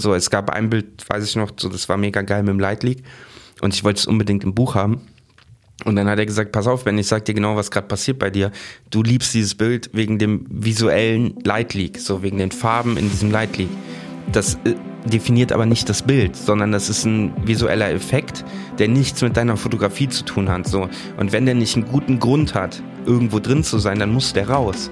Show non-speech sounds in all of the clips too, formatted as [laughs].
So, es gab ein Bild, weiß ich noch, so, das war mega geil mit dem Leitleak. Und ich wollte es unbedingt im Buch haben. Und dann hat er gesagt, pass auf, Ben, ich sag dir genau, was gerade passiert bei dir. Du liebst dieses Bild wegen dem visuellen Leitleak, so wegen den Farben in diesem Leitleak. Das äh, definiert aber nicht das Bild, sondern das ist ein visueller Effekt, der nichts mit deiner Fotografie zu tun hat. So. Und wenn der nicht einen guten Grund hat, irgendwo drin zu sein, dann muss der raus.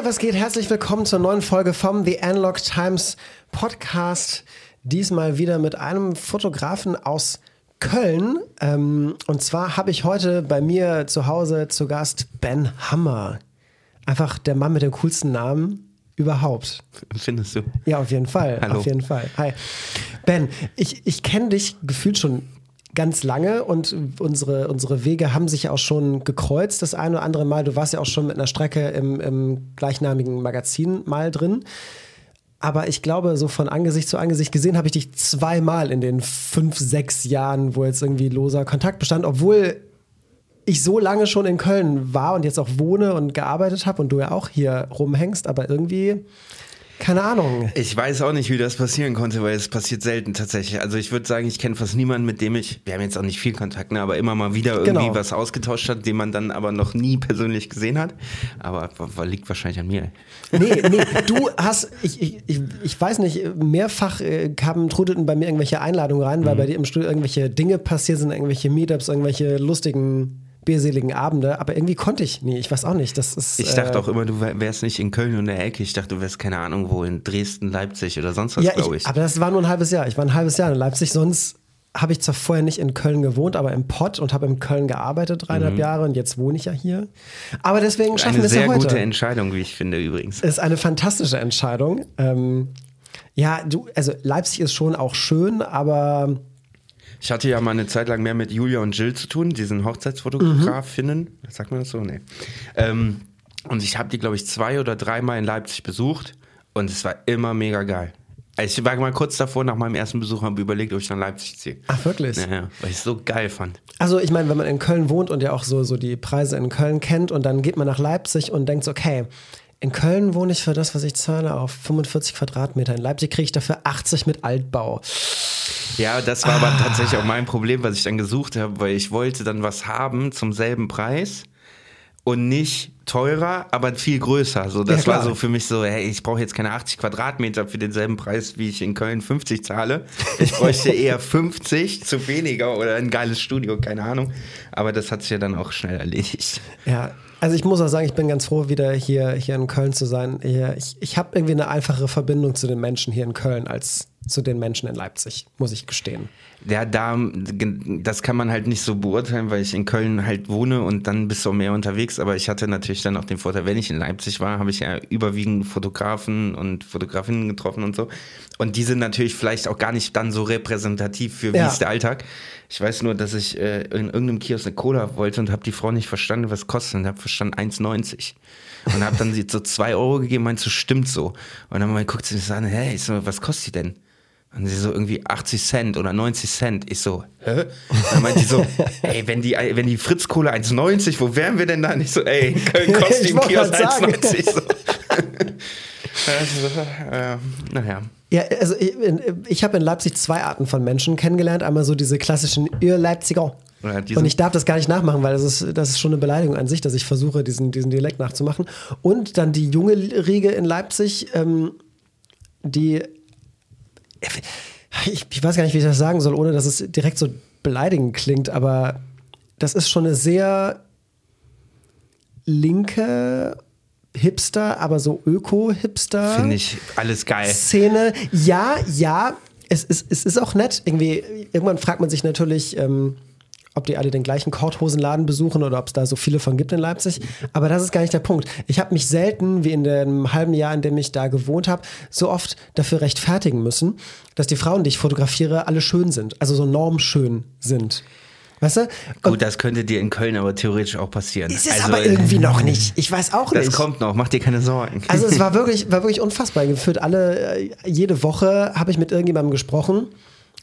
Leute, was geht? Herzlich willkommen zur neuen Folge vom The Analog Times Podcast. Diesmal wieder mit einem Fotografen aus Köln. Ähm, und zwar habe ich heute bei mir zu Hause zu Gast Ben Hammer. Einfach der Mann mit dem coolsten Namen überhaupt. Findest du? Ja, auf jeden Fall. Hallo. Auf jeden Fall. Hi. Ben, ich, ich kenne dich gefühlt schon ganz lange und unsere, unsere Wege haben sich auch schon gekreuzt das eine oder andere Mal. Du warst ja auch schon mit einer Strecke im, im gleichnamigen Magazin mal drin. Aber ich glaube, so von Angesicht zu Angesicht gesehen habe ich dich zweimal in den fünf, sechs Jahren, wo jetzt irgendwie loser Kontakt bestand, obwohl ich so lange schon in Köln war und jetzt auch wohne und gearbeitet habe und du ja auch hier rumhängst, aber irgendwie keine Ahnung. Ich weiß auch nicht, wie das passieren konnte, weil es passiert selten tatsächlich. Also ich würde sagen, ich kenne fast niemanden, mit dem ich, wir haben jetzt auch nicht viel Kontakt, ne, aber immer mal wieder irgendwie Genau. was ausgetauscht hat, den man dann aber noch nie persönlich gesehen hat. Aber liegt wahrscheinlich an mir. Nee, nee, [laughs] du hast, ich, ich, ich, weiß nicht, mehrfach äh, kamen, trudelten bei mir irgendwelche Einladungen rein, Mhm. weil bei dir im Studio irgendwelche Dinge passiert sind, irgendwelche Meetups, irgendwelche lustigen, bierseligen Abende, aber irgendwie konnte ich nie, ich weiß auch nicht, das ist... Ich dachte äh, auch immer, du wär- wärst nicht in Köln und der Ecke. Ich dachte, du wärst keine Ahnung wo, in Dresden, Leipzig oder sonst was, ja, glaube ich, aber das war nur ein halbes Jahr, ich war ein halbes Jahr in Leipzig, sonst habe ich zwar vorher nicht in Köln gewohnt, aber im Pott und habe in Köln gearbeitet, dreieinhalb Jahre und jetzt wohne ich ja hier. Aber deswegen schaffen Mhm. Eine wir es ja sehr heute. gute Entscheidung, wie ich finde übrigens. ist eine fantastische Entscheidung. Ähm, ja, du, also Leipzig ist schon auch schön, aber Ich hatte ja mal eine Zeit lang mehr mit Julia und Jill zu tun, diesen Hochzeitsfotografinnen. Sagt man das so? Nee. Ähm, und ich habe die, glaube ich, zwei oder dreimal in Leipzig besucht und es war immer mega geil. Also Ich war mal kurz davor, nach meinem ersten Besuch, habe überlegt, ob ich nach Leipzig ziehe. ach wirklich. Ja, ja, weil ich es so geil fand. Also ich meine, wenn man in Köln wohnt und ja auch so, so die Preise in Köln kennt und dann geht man nach Leipzig und denkt so, okay, in Köln wohne ich für das, was ich zahle, auf 45 Quadratmeter. In Leipzig kriege ich dafür 80 mit Altbau. Ja, das war aber tatsächlich auch mein Problem, was ich dann gesucht habe, weil ich wollte dann was haben zum selben Preis und nicht teurer, aber viel größer. So, das Ja, war so für mich so, hey, ich brauche jetzt keine 80 Quadratmeter für denselben Preis, wie ich in Köln 50 zahle. Ich bräuchte eher [laughs] 50 zu weniger oder ein geiles Studio, keine Ahnung. Aber das hat sich ja dann auch schnell erledigt. Ja, also ich muss auch sagen, ich bin ganz froh, wieder hier, hier in Köln zu sein. Ich, ich habe irgendwie eine einfache Verbindung zu den Menschen hier in Köln als zu den Menschen in Leipzig, muss ich gestehen. Ja, da, das kann man halt nicht so beurteilen, weil ich in Köln halt wohne und dann bist du auch mehr unterwegs. Aber ich hatte natürlich dann auch den Vorteil, wenn ich in Leipzig war, habe ich ja überwiegend Fotografen und Fotografinnen getroffen und so. Und die sind natürlich vielleicht auch gar nicht dann so repräsentativ für wie Ja. ist der Alltag. Ich weiß nur, dass ich äh, in irgendeinem Kiosk eine Cola wollte und habe die Frau nicht verstanden, was kostet. Und habe verstanden 1,90. Und habe dann sie so zwei Euro gegeben, meinst du, stimmt so. Und dann mal guckt sie mich so an, hey, was kostet die denn? Und sie so irgendwie 80 Cent oder 90 Cent. Ich so, hä? [laughs] Dann meint die so, ey, wenn die, wenn die Fritz-Kohle 1,90, wo wären wir denn da? Nicht so, ey, in [laughs] Köln kostet Ich die im Kiosk grad sagen. 1,90. So. [laughs] also, äh, naja. Ja, also ich, ich habe in Leipzig zwei Arten von Menschen kennengelernt. Einmal so diese klassischen Ihr Leipziger. Ja, Und ich darf das gar nicht nachmachen, weil das ist, das ist schon eine Beleidigung an sich, dass ich versuche, diesen, diesen Dialekt nachzumachen. Und dann die junge Riege in Leipzig, ähm, die. Ich, ich weiß gar nicht, wie ich das sagen soll, ohne dass es direkt so beleidigend klingt, aber das ist schon eine sehr linke Hipster, aber so Öko-Hipster. Finde ich alles geil. Szene. Ja, ja, es ist, es ist auch nett. Irgendwie, irgendwann fragt man sich natürlich, ähm, ob die alle den gleichen Korthosenladen besuchen oder ob es da so viele von gibt in Leipzig. Aber das ist gar nicht der Punkt. Ich habe mich selten, wie in dem halben Jahr, in dem ich da gewohnt habe, so oft dafür rechtfertigen müssen, dass die Frauen, die ich fotografiere, alle schön sind. Also so normschön sind. Weißt du? Gut, das könnte dir in Köln aber theoretisch auch passieren. Ist es also, aber irgendwie noch nicht. Ich weiß auch nicht. Das kommt noch, mach dir keine Sorgen. Also es war [laughs] wirklich, war wirklich unfassbar. Gefühlt alle, äh, jede Woche habe ich mit irgendjemandem gesprochen,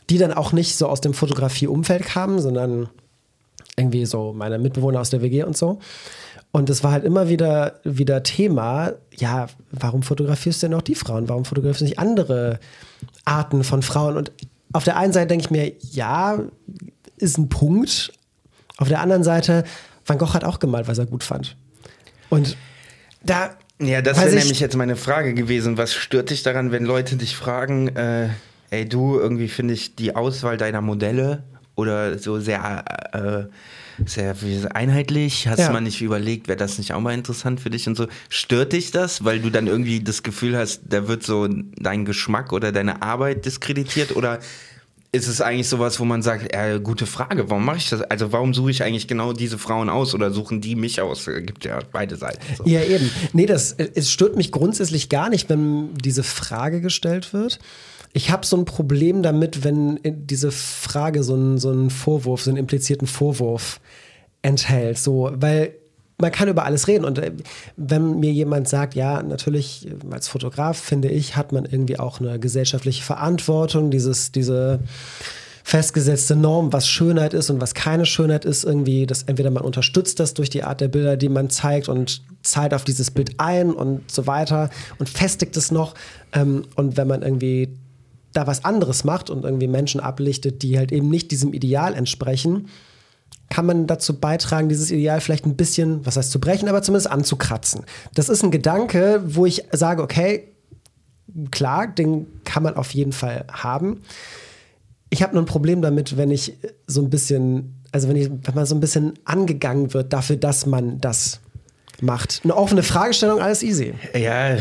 die dann auch nicht so aus dem Fotografieumfeld kamen, sondern irgendwie so meine Mitbewohner aus der WG und so. Und es war halt immer wieder, wieder Thema, ja, warum fotografierst du denn auch die Frauen? Warum fotografierst du nicht andere Arten von Frauen? Und auf der einen Seite denke ich mir, ja, ist ein Punkt. Auf der anderen Seite, Van Gogh hat auch gemalt, was er gut fand. Und da. Ja, das wäre nämlich jetzt meine Frage gewesen. Was stört dich daran, wenn Leute dich fragen, äh, ey du, irgendwie finde ich die Auswahl deiner Modelle oder so sehr, äh, sehr einheitlich. Hast ja. du mal nicht überlegt, wäre das nicht auch mal interessant für dich und so? Stört dich das, weil du dann irgendwie das Gefühl hast, da wird so dein Geschmack oder deine Arbeit diskreditiert oder ist es eigentlich sowas, wo man sagt, äh, gute Frage, warum mache ich das? Also warum suche ich eigentlich genau diese Frauen aus oder suchen die mich aus? Gibt ja beide Seiten. So. Ja, eben. Nee, das, es stört mich grundsätzlich gar nicht, wenn diese Frage gestellt wird. Ich habe so ein Problem damit, wenn diese Frage so einen, so einen Vorwurf, so einen implizierten Vorwurf enthält. So, weil man kann über alles reden. Und äh, wenn mir jemand sagt, ja, natürlich, äh, als Fotograf, finde ich, hat man irgendwie auch eine gesellschaftliche Verantwortung, dieses, diese festgesetzte Norm, was Schönheit ist und was keine Schönheit ist, irgendwie, dass entweder man unterstützt das durch die Art der Bilder, die man zeigt und zahlt auf dieses Bild ein und so weiter und festigt es noch. Ähm, und wenn man irgendwie da was anderes macht und irgendwie Menschen ablichtet, die halt eben nicht diesem Ideal entsprechen, kann man dazu beitragen, dieses Ideal vielleicht ein bisschen, was heißt zu brechen, aber zumindest anzukratzen. Das ist ein Gedanke, wo ich sage, okay, klar, den kann man auf jeden Fall haben. Ich habe nur ein Problem damit, wenn ich so ein bisschen, also wenn, ich, wenn man so ein bisschen angegangen wird dafür, dass man das macht. Eine offene Fragestellung, alles easy. Ja,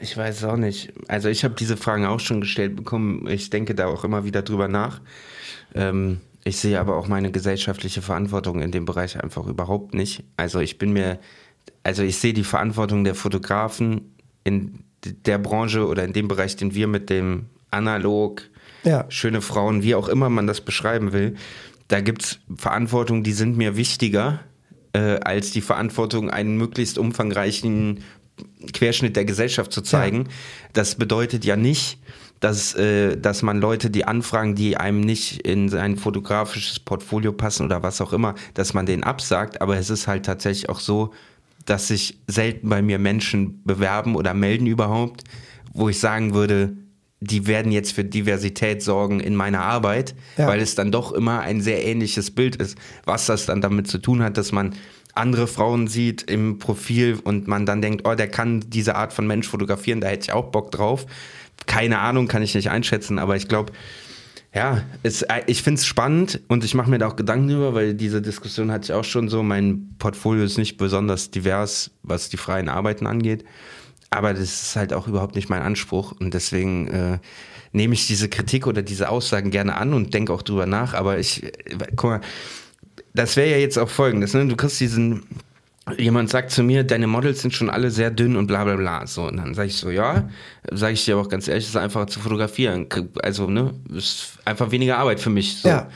ich weiß es auch nicht. Also ich habe diese Fragen auch schon gestellt bekommen. Ich denke da auch immer wieder drüber nach. Ähm, ich sehe aber auch meine gesellschaftliche Verantwortung in dem Bereich einfach überhaupt nicht. Also ich bin mir, also ich sehe die Verantwortung der Fotografen in der Branche oder in dem Bereich, den wir mit dem analog, ja. schöne Frauen, wie auch immer man das beschreiben will, da gibt es Verantwortung, die sind mir wichtiger äh, als die Verantwortung, einen möglichst umfangreichen Querschnitt der Gesellschaft zu zeigen. Ja. Das bedeutet ja nicht, dass, äh, dass man Leute, die anfragen, die einem nicht in sein fotografisches Portfolio passen oder was auch immer, dass man denen absagt. Aber es ist halt tatsächlich auch so, dass sich selten bei mir Menschen bewerben oder melden überhaupt, wo ich sagen würde, die werden jetzt für Diversität sorgen in meiner Arbeit, ja. weil es dann doch immer ein sehr ähnliches Bild ist. Was das dann damit zu tun hat, dass man andere Frauen sieht im Profil und man dann denkt, oh, der kann diese Art von Mensch fotografieren, da hätte ich auch Bock drauf. Keine Ahnung, kann ich nicht einschätzen, aber ich glaube, ja, es, ich finde es spannend und ich mache mir da auch Gedanken drüber, weil diese Diskussion hatte ich auch schon so. Mein Portfolio ist nicht besonders divers, was die freien Arbeiten angeht. Aber das ist halt auch überhaupt nicht mein Anspruch und deswegen äh, nehme ich diese Kritik oder diese Aussagen gerne an und denke auch drüber nach. Aber ich, äh, guck mal, das wäre ja jetzt auch folgendes, ne? Du kriegst diesen, jemand sagt zu mir, deine Models sind schon alle sehr dünn und bla bla bla. So, und dann sage ich so, ja, sage ich dir aber auch ganz ehrlich, es ist einfacher zu fotografieren. Also, ne, ist einfach weniger Arbeit für mich. So. Ja.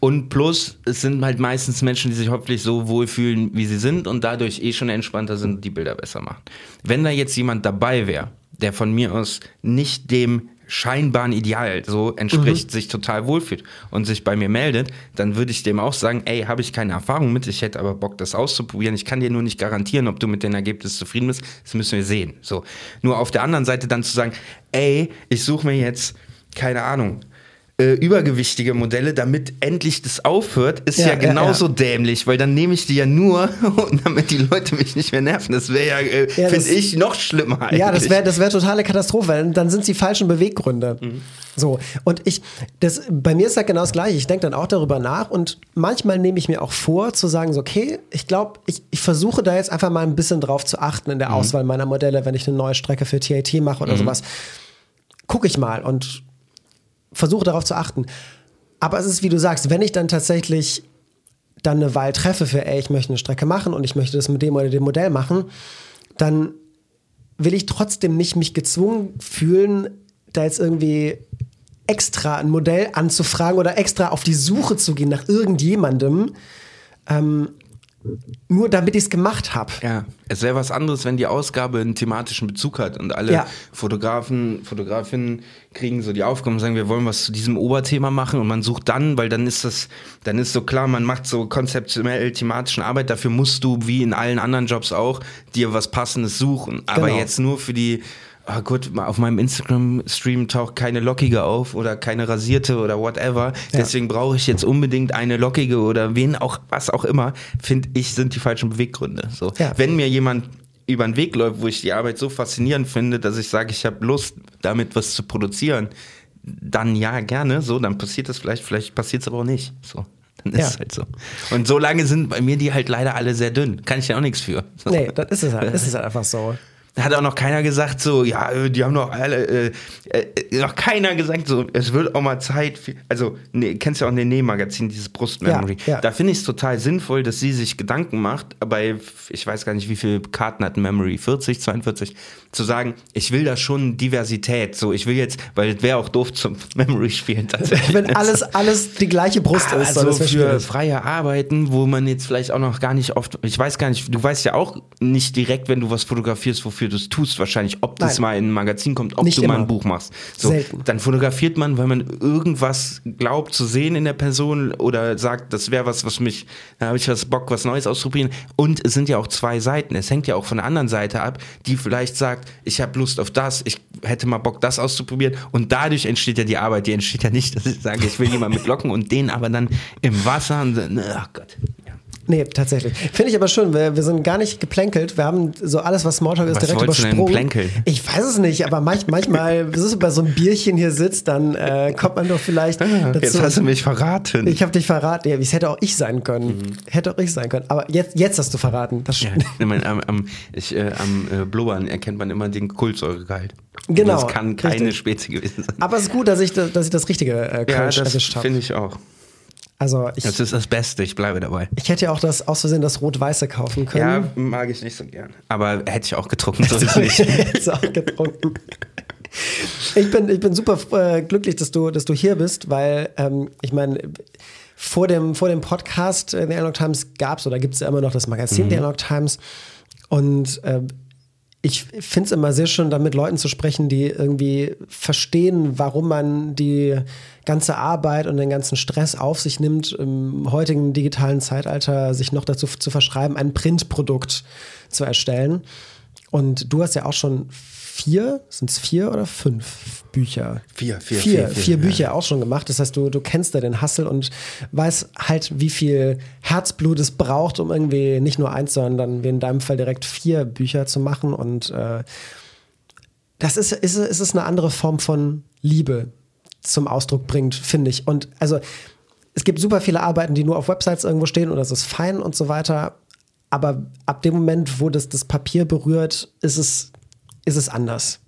Und plus, es sind halt meistens Menschen, die sich hoffentlich so wohlfühlen, wie sie sind und dadurch eh schon entspannter sind, die Bilder besser machen. Wenn da jetzt jemand dabei wäre, der von mir aus nicht dem scheinbaren Ideal so entspricht, mhm. sich total wohlfühlt und sich bei mir meldet, dann würde ich dem auch sagen, ey, habe ich keine Erfahrung mit, ich hätte aber Bock, das auszuprobieren. Ich kann dir nur nicht garantieren, ob du mit den Ergebnissen zufrieden bist. Das müssen wir sehen. So. Nur auf der anderen Seite dann zu sagen, ey, ich suche mir jetzt, keine Ahnung, äh, übergewichtige Modelle, damit endlich das aufhört, ist ja, ja genauso ja, ja. dämlich, weil dann nehme ich die ja nur, [laughs] damit die Leute mich nicht mehr nerven. Das wäre ja, äh, finde ich, noch schlimmer eigentlich. Ja, das wäre das wär totale Katastrophe, dann sind es die falschen Beweggründe. Mhm. So, und ich, das, bei mir ist das genau das Gleiche. Ich denke dann auch darüber nach und manchmal nehme ich mir auch vor, zu sagen, so, okay, ich glaube, ich, ich versuche da jetzt einfach mal ein bisschen drauf zu achten in der mhm. Auswahl meiner Modelle, wenn ich eine neue Strecke für TAT mache oder mhm. sowas. Gucke ich mal und versuche darauf zu achten. Aber es ist, wie du sagst, wenn ich dann tatsächlich dann eine Wahl treffe für, ey, ich möchte eine Strecke machen und ich möchte das mit dem oder dem Modell machen, dann will ich trotzdem nicht mich gezwungen fühlen, da jetzt irgendwie extra ein Modell anzufragen oder extra auf die Suche zu gehen nach irgendjemandem, ähm, nur damit ich es gemacht habe. Ja, es wäre was anderes, wenn die Ausgabe einen thematischen Bezug hat und alle Ja. Fotografen, Fotografinnen kriegen so die Aufgabe und sagen, wir wollen was zu diesem Oberthema machen und man sucht dann, weil dann ist das, dann ist so klar, man macht so konzeptionell thematischen Arbeit, dafür musst du, wie in allen anderen Jobs auch, dir was Passendes suchen. Aber Genau. jetzt nur für die, ah gut, auf meinem Instagram-Stream taucht keine lockige auf oder keine rasierte oder whatever. Deswegen brauche ich jetzt unbedingt eine lockige oder wen auch, was auch immer, finde ich, sind die falschen Beweggründe. So. Ja. Wenn mir jemand über den Weg läuft, wo ich die Arbeit so faszinierend finde, dass ich sage, ich habe Lust, damit was zu produzieren, dann ja, gerne. So, dann passiert das vielleicht, vielleicht passiert es aber auch nicht. So. Dann ist Ja. es halt so. Und so lange sind bei mir die halt leider alle sehr dünn. Kann ich ja auch nichts für. So. Nee, das ist es halt, [laughs] ist es halt einfach so. Da hat auch noch keiner gesagt, so, ja, äh, die haben doch alle, äh, äh, noch keiner gesagt, so, es wird auch mal Zeit, für, also, nee, kennst ja auch ein Näh-Magazin, dieses Brustmemory. Ja, ja. Da finde ich es total sinnvoll, dass sie sich Gedanken macht, bei, ich weiß gar nicht, wie viele Karten hat Memory, 40, 42, zu sagen, ich will da schon Diversität, so, ich will jetzt, weil es wäre auch doof zum [laughs] Memory spielen tatsächlich. Wenn alles, alles die gleiche Brust ist, Also dann ist das für schwierig. freie Arbeiten, wo man jetzt vielleicht auch noch gar nicht oft, ich weiß gar nicht, du weißt ja auch nicht direkt, wenn du was fotografierst, wofür du es tust, wahrscheinlich, ob das Nein. mal in ein Magazin kommt, ob Nicht du mal immer. ein Buch machst. So, Selten. dann fotografiert man, weil man irgendwas glaubt zu sehen in der Person oder sagt, das wäre was, was mich, da habe ich was Bock, was Neues auszuprobieren. Und es sind ja auch zwei Seiten. Es hängt ja auch von der anderen Seite ab, die vielleicht sagt, ich habe Lust auf das, ich hätte mal Bock, das auszuprobieren. Und dadurch entsteht ja die Arbeit. Die entsteht ja nicht, dass ich sage, ich will jemanden mit Locken und den aber dann im Wasser und ach Gott. Nee, tatsächlich. Finde ich aber schön, wir, wir sind gar nicht geplänkelt. Wir haben so alles, was Smalltalk ist, Was direkt übersprungen. Ich weiß es nicht, aber manch, manchmal, [laughs] wenn du bei so einem Bierchen hier sitzt, dann äh, kommt man doch vielleicht dazu. Jetzt hast du mich verraten. ich habe dich verraten. Ja, es hätte auch ich sein können. Hätte auch ich sein können. Aber jetzt, jetzt hast du verraten. Das ja, stimmt. ich meine, am, am, ich, äh, am äh, Blubbern erkennt man immer den Kultsäuregehalt. Genau, Das kann keine richtig. Spezi gewesen sein. Aber es ist gut, dass ich, dass ich das richtige äh, Ja, das erwischt habe. finde ich auch. Also ich, Das ist das Beste, ich bleibe dabei. ich hätte ja auch das aus Versehen das Rot-Weiße kaufen können. Ja, mag ich nicht so gern. Aber hätte ich auch getrunken, so ist nicht. Jetzt [laughs] auch getrunken. Ich bin, ich bin super äh, glücklich, dass du, dass du hier bist, weil ähm, ich meine, vor dem, vor dem Podcast äh, der Analog Times gab es oder gibt es ja immer noch das Magazin Mhm. der Analog Times. Und äh, ich finde es immer sehr schön, da mit Leuten zu sprechen, die irgendwie verstehen, warum man die ganze Arbeit und den ganzen Stress auf sich nimmt, im heutigen digitalen Zeitalter sich noch dazu zu verschreiben, ein Printprodukt zu erstellen. Und du hast ja auch schon vier, sind es vier oder fünf Bücher? Vier, vier, vier, vier, vier, vier ja. Bücher auch schon gemacht. Das heißt, du, du kennst da den Hassel und weißt halt, wie viel Herzblut es braucht, um irgendwie nicht nur eins, sondern wie in deinem Fall direkt vier Bücher zu machen. Und äh, das ist, ist, ist eine andere Form von Liebe zum Ausdruck bringt, finde ich. Und also es gibt super viele Arbeiten, die nur auf Websites irgendwo stehen und das ist fein und so weiter. Aber ab dem Moment, wo das das Papier berührt, ist es, ist es anders,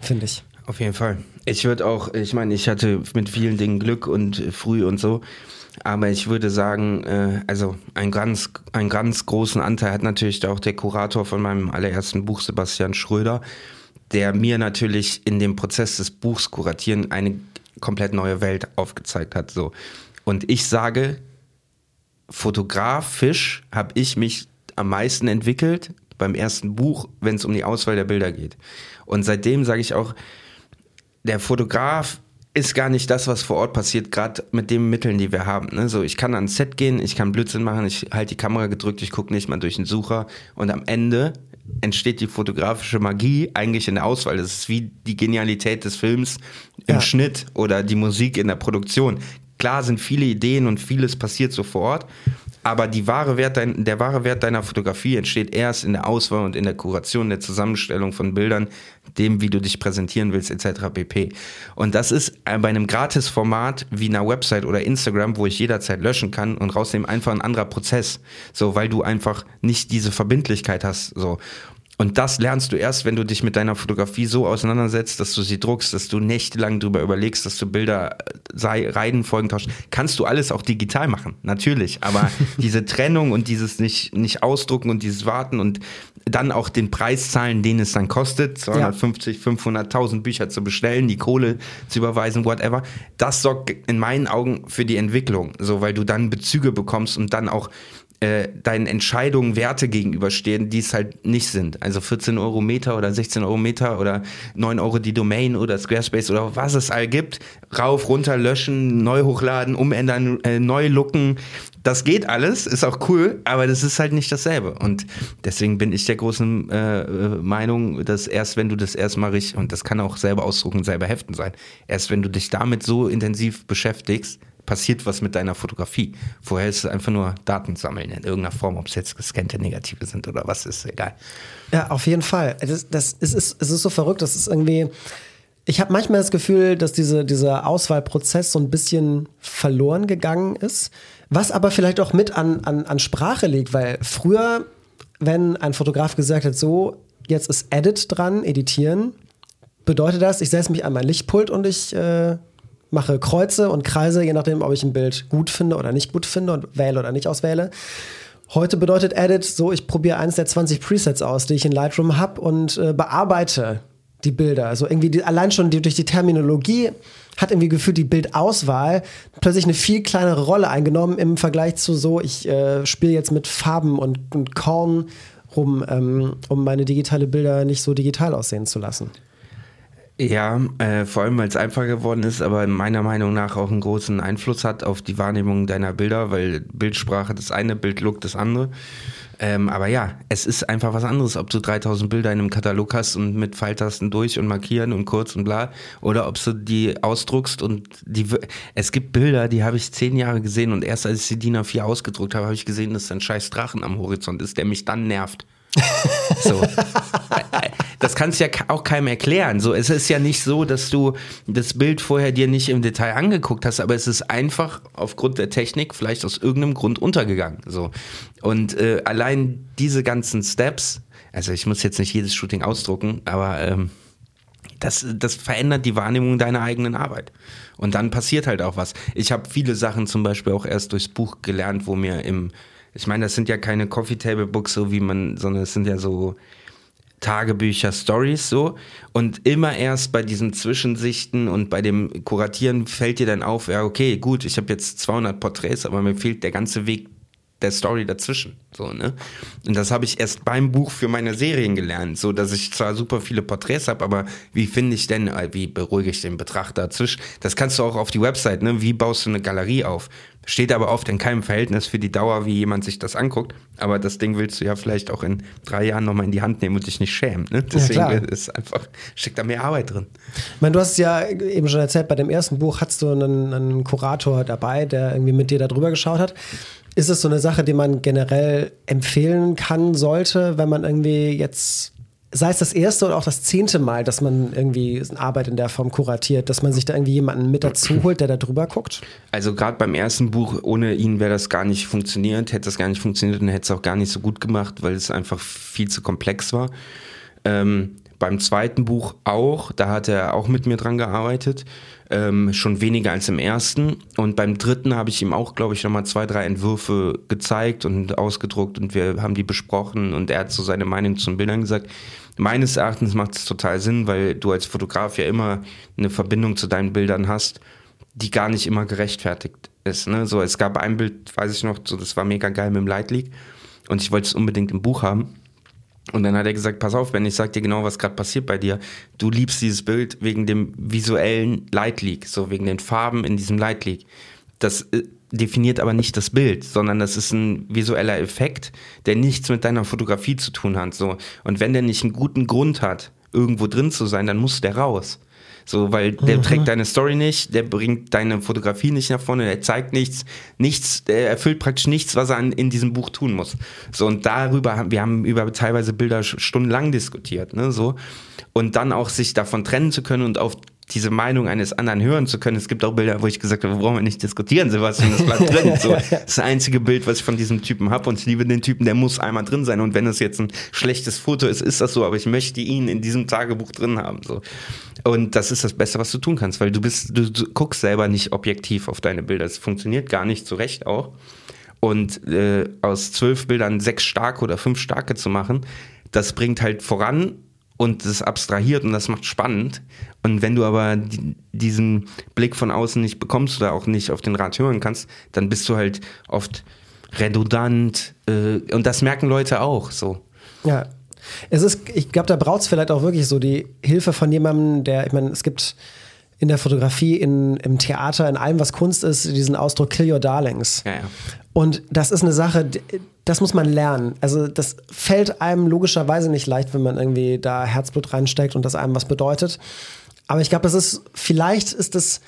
finde ich. Auf jeden Fall. Ich würde auch, ich meine, ich hatte mit vielen Dingen Glück und früh und so. Aber ich würde sagen, äh, also ein ganz, einen ganz großen Anteil hat natürlich auch der Kurator von meinem allerersten Buch, Sebastian Schröder, der mir natürlich in dem Prozess des Buchs kuratieren eine komplett neue Welt aufgezeigt hat. So. Und ich sage, fotografisch habe ich mich am meisten entwickelt beim ersten Buch, wenn es um die Auswahl der Bilder geht. Und seitdem sage ich auch, der Fotograf ist gar nicht das, was vor Ort passiert, gerade mit den Mitteln, die wir haben. Ne? So, ich kann ans Set gehen, ich kann Blödsinn machen, ich halte die Kamera gedrückt, ich gucke nicht mal durch den Sucher und am Ende entsteht die fotografische Magie eigentlich in der Auswahl. Das ist wie die Genialität des Films im Ja. Schnitt oder die Musik in der Produktion. Klar sind viele Ideen und vieles passiert so vor Ort, aber die wahre Wert dein, der wahre Wert deiner Fotografie entsteht erst in der Auswahl und in der Kuration, der Zusammenstellung von Bildern, dem, wie du dich präsentieren willst, etc. pp. Und das ist äh, bei einem Gratis-Format wie einer Website oder Instagram, wo ich jederzeit löschen kann und rausnehmen, einfach ein anderer Prozess. So, weil du einfach nicht diese Verbindlichkeit hast. So. Und das lernst du erst, wenn du dich mit deiner Fotografie so auseinandersetzt, dass du sie druckst, dass du nächtelang drüber überlegst, dass du Bilder äh, Reihenfolgen tauschen. Kannst du alles auch digital machen, natürlich. Aber [laughs] diese Trennung und dieses nicht, nicht ausdrucken und dieses Warten und dann auch den Preis zahlen, den es dann kostet, 250, ja. 500.000 Bücher zu bestellen, die Kohle zu überweisen, whatever, das sorgt in meinen Augen für die Entwicklung, so weil du dann Bezüge bekommst und dann auch äh, deinen Entscheidungen Werte gegenüberstehen, die es halt nicht sind. Also 14 Euro Meter oder 16 Euro Meter oder 9 Euro die Domain oder Squarespace oder was es all gibt. Rauf, runter, löschen, neu hochladen, umändern, äh, neu looken. Das geht alles, ist auch cool, aber das ist halt nicht dasselbe. Und deswegen bin ich der großen äh, Meinung, dass erst wenn du das erstmal richtig, und das kann auch selber ausdrucken, selber heften sein, erst wenn du dich damit so intensiv beschäftigst, passiert was mit deiner Fotografie. Vorher ist es einfach nur Daten sammeln in irgendeiner Form, ob es jetzt gescannte Negative sind oder was, ist egal. Ja, auf jeden Fall. Das, das ist, ist, es ist so verrückt, das ist irgendwie. Ich habe manchmal das Gefühl, dass diese, dieser Auswahlprozess so ein bisschen verloren gegangen ist, was aber vielleicht auch mit an, an, an Sprache liegt, weil früher, wenn ein Fotograf gesagt hat, so, jetzt ist Edit dran, editieren, bedeutet das, ich setze mich an mein Lichtpult und ich äh, mache Kreuze und Kreise, je nachdem, ob ich ein Bild gut finde oder nicht gut finde und wähle oder nicht auswähle. Heute bedeutet Edit so, ich probiere eins der 20 Presets aus, die ich in Lightroom habe und äh, bearbeite die Bilder. Also irgendwie die, allein schon die, durch die Terminologie hat irgendwie gefühlt die Bildauswahl plötzlich eine viel kleinere Rolle eingenommen im Vergleich zu so, ich äh, spiele jetzt mit Farben und, und Korn rum, ähm, um meine digitale Bilder nicht so digital aussehen zu lassen. Ja, äh, vor allem weil es einfacher geworden ist, aber meiner Meinung nach auch einen großen Einfluss hat auf die Wahrnehmung deiner Bilder, weil Bildsprache das eine, Bildlook das andere. Ähm, aber ja, es ist einfach was anderes, ob du 3000 Bilder in einem Katalog hast und mit Pfeiltasten durch und markieren und kurz und bla, oder ob du die ausdruckst und die. Es gibt Bilder, die habe ich zehn Jahre gesehen und erst als ich die DIN A4 ausgedruckt habe, habe ich gesehen, dass ein scheiß Drachen am Horizont ist, der mich dann nervt. So. Das kannst ja auch keinem erklären. So, es ist ja nicht so, dass du das Bild vorher dir nicht im Detail angeguckt hast, aber es ist einfach aufgrund der Technik vielleicht aus irgendeinem Grund untergegangen. So. Und äh, allein diese ganzen Steps, also ich muss jetzt nicht jedes Shooting ausdrucken, aber ähm, das, das verändert die Wahrnehmung deiner eigenen Arbeit. Und dann passiert halt auch was. Ich habe viele Sachen zum Beispiel auch erst durchs Buch gelernt, wo mir im ich meine, das sind ja keine Coffee Table Books, so wie man, sondern es sind ja so Tagebücher, Stories so. Und immer erst bei diesen Zwischensichten und bei dem Kuratieren fällt dir dann auf, ja, okay, gut, ich habe jetzt 200 Porträts, aber mir fehlt der ganze Weg der Story dazwischen. So, ne? Und das habe ich erst beim Buch für meine Serien gelernt, so dass ich zwar super viele Porträts habe, aber wie finde ich denn, äh, wie beruhige ich den Betrachter dazwischen? Das kannst du auch auf die Website, ne? Wie baust du eine Galerie auf? Steht aber oft in keinem Verhältnis für die Dauer, wie jemand sich das anguckt. Aber das Ding willst du ja vielleicht auch in drei Jahren nochmal in die Hand nehmen und dich nicht schämen. Ne? Deswegen ja, ist einfach, steckt da mehr Arbeit drin. Ich meine, du hast es ja eben schon erzählt, bei dem ersten Buch hattest du einen, einen Kurator dabei, der irgendwie mit dir da drüber geschaut hat. Ist es so eine Sache, die man generell empfehlen kann, sollte, wenn man irgendwie jetzt sei es das erste oder auch das zehnte Mal, dass man irgendwie Arbeit in der Form kuratiert, dass man sich da irgendwie jemanden mit dazu [clears throat] holt, der da drüber guckt? Also gerade beim ersten Buch, ohne ihn wäre das gar nicht funktioniert, hätte das gar nicht funktioniert und hätte es auch gar nicht so gut gemacht, weil es einfach viel zu komplex war. Ähm, beim zweiten Buch auch, da hat er auch mit mir dran gearbeitet, ähm, schon weniger als im ersten. Und beim dritten habe ich ihm auch, glaube ich, nochmal zwei, drei Entwürfe gezeigt und ausgedruckt und wir haben die besprochen und er hat so seine Meinung zu den Bildern gesagt. Meines Erachtens macht es total Sinn, weil du als Fotograf ja immer eine Verbindung zu deinen Bildern hast, die gar nicht immer gerechtfertigt ist. Ne? So, es gab ein Bild, weiß ich noch, so, das war mega geil mit dem Light League und ich wollte es unbedingt im Buch haben. Und dann hat er gesagt, pass auf, Ben, ich sag dir genau, was gerade passiert bei dir. Du liebst dieses Bild wegen dem visuellen Light Leak, so wegen den Farben in diesem Light Leak. Das äh, definiert aber nicht das Bild, sondern das ist ein visueller Effekt, der nichts mit deiner Fotografie zu tun hat. So. Und wenn der nicht einen guten Grund hat, irgendwo drin zu sein, dann muss der raus. So, weil der mhm. trägt deine Story nicht, der bringt deine Fotografie nicht nach vorne, der zeigt nichts, nichts, der erfüllt praktisch nichts, was er an, in diesem Buch tun muss. So, und darüber, wir haben über teilweise Bilder stundenlang diskutiert, ne, so. Und dann auch sich davon trennen zu können und auf diese Meinung eines anderen hören zu können. Es gibt auch Bilder, wo ich gesagt habe, brauchen wir nicht diskutieren, Sebastian, das bleibt [laughs] drin. So, das ist das einzige Bild, was ich von diesem Typen habe und ich liebe den Typen, der muss einmal drin sein und wenn es jetzt ein schlechtes Foto ist, ist das so, aber ich möchte ihn in diesem Tagebuch drin haben. So. Und das ist das Beste, was du tun kannst, weil du bist, du, du guckst selber nicht objektiv auf deine Bilder. Es funktioniert gar nicht, zu Recht auch. Und äh, aus zwölf Bildern sechs starke oder fünf starke zu machen, das bringt halt voran und das abstrahiert und das macht spannend. Und wenn du aber die, diesen Blick von außen nicht bekommst oder auch nicht auf den Rat hören kannst, dann bist du halt oft redundant äh, und das merken Leute auch so. Ja. Es ist, ich glaube, da braucht es vielleicht auch wirklich so die Hilfe von jemandem, der, ich meine, es gibt in der Fotografie, in, im Theater, in allem, was Kunst ist, diesen Ausdruck Kill Your Darlings. Ja, ja. Und das ist eine Sache, das muss man lernen. Also das fällt einem logischerweise nicht leicht, wenn man irgendwie da Herzblut reinsteckt und das einem was bedeutet. Aber ich glaube, das ist, vielleicht ist das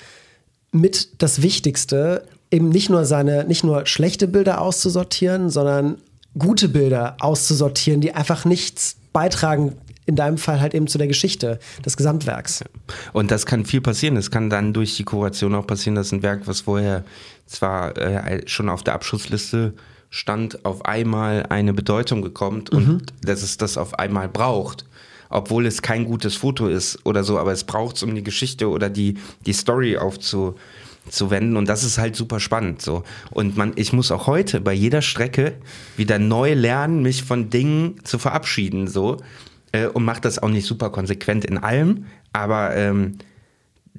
mit das Wichtigste, eben nicht nur seine, nicht nur schlechte Bilder auszusortieren, sondern gute Bilder auszusortieren, die einfach nichts beitragen in deinem Fall halt eben zu der Geschichte des Gesamtwerks. Und das kann viel passieren. Es kann dann durch die Kuration auch passieren, dass ein Werk, was vorher zwar äh, schon auf der Abschussliste stand, auf einmal eine Bedeutung bekommt und mhm. dass es das auf einmal braucht. Obwohl es kein gutes Foto ist oder so, aber es braucht es, um die Geschichte oder die, die Story aufzuwenden. Und das ist halt super spannend. So. Und man, ich muss auch heute bei jeder Strecke wieder neu lernen, mich von Dingen zu verabschieden. So äh, und macht das auch nicht super konsequent in allem, aber ähm,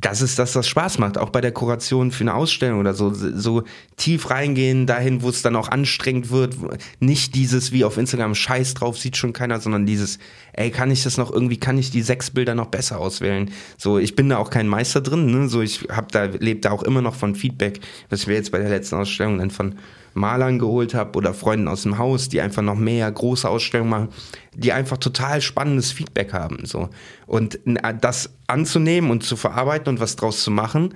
das ist das, was Spaß macht, auch bei der Kuration für eine Ausstellung oder so, so tief reingehen, dahin, wo es dann auch anstrengend wird. Nicht dieses wie auf Instagram Scheiß drauf sieht schon keiner, sondern dieses, ey, kann ich das noch irgendwie, kann ich die sechs Bilder noch besser auswählen? So, ich bin da auch kein Meister drin, ne? So, ich hab da, lebt da auch immer noch von Feedback, was wir jetzt bei der letzten Ausstellung dann von Malern geholt habe oder Freunden aus dem Haus, die einfach noch mehr große Ausstellungen machen, die einfach total spannendes Feedback haben. So. Und das anzunehmen und zu verarbeiten und was draus zu machen,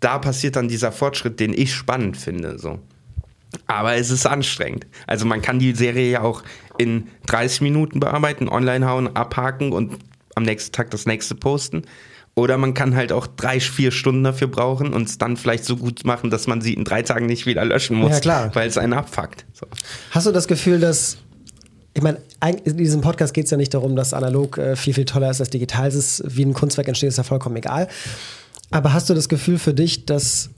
da passiert dann dieser Fortschritt, den ich spannend finde. So. Aber es ist anstrengend. Also man kann die Serie ja auch in 30 Minuten bearbeiten, online hauen, abhaken und am nächsten Tag das nächste posten. Oder man kann halt auch drei, vier Stunden dafür brauchen und es dann vielleicht so gut machen, dass man sie in drei Tagen nicht wieder löschen muss, ja, klar. weil es einen abfuckt. So. Hast du das Gefühl, dass ich meine, in diesem Podcast geht es ja nicht darum, dass analog äh, viel, viel toller ist als digital. Es ist, wie ein Kunstwerk entsteht, ist ja vollkommen egal. Aber hast du das Gefühl für dich, dass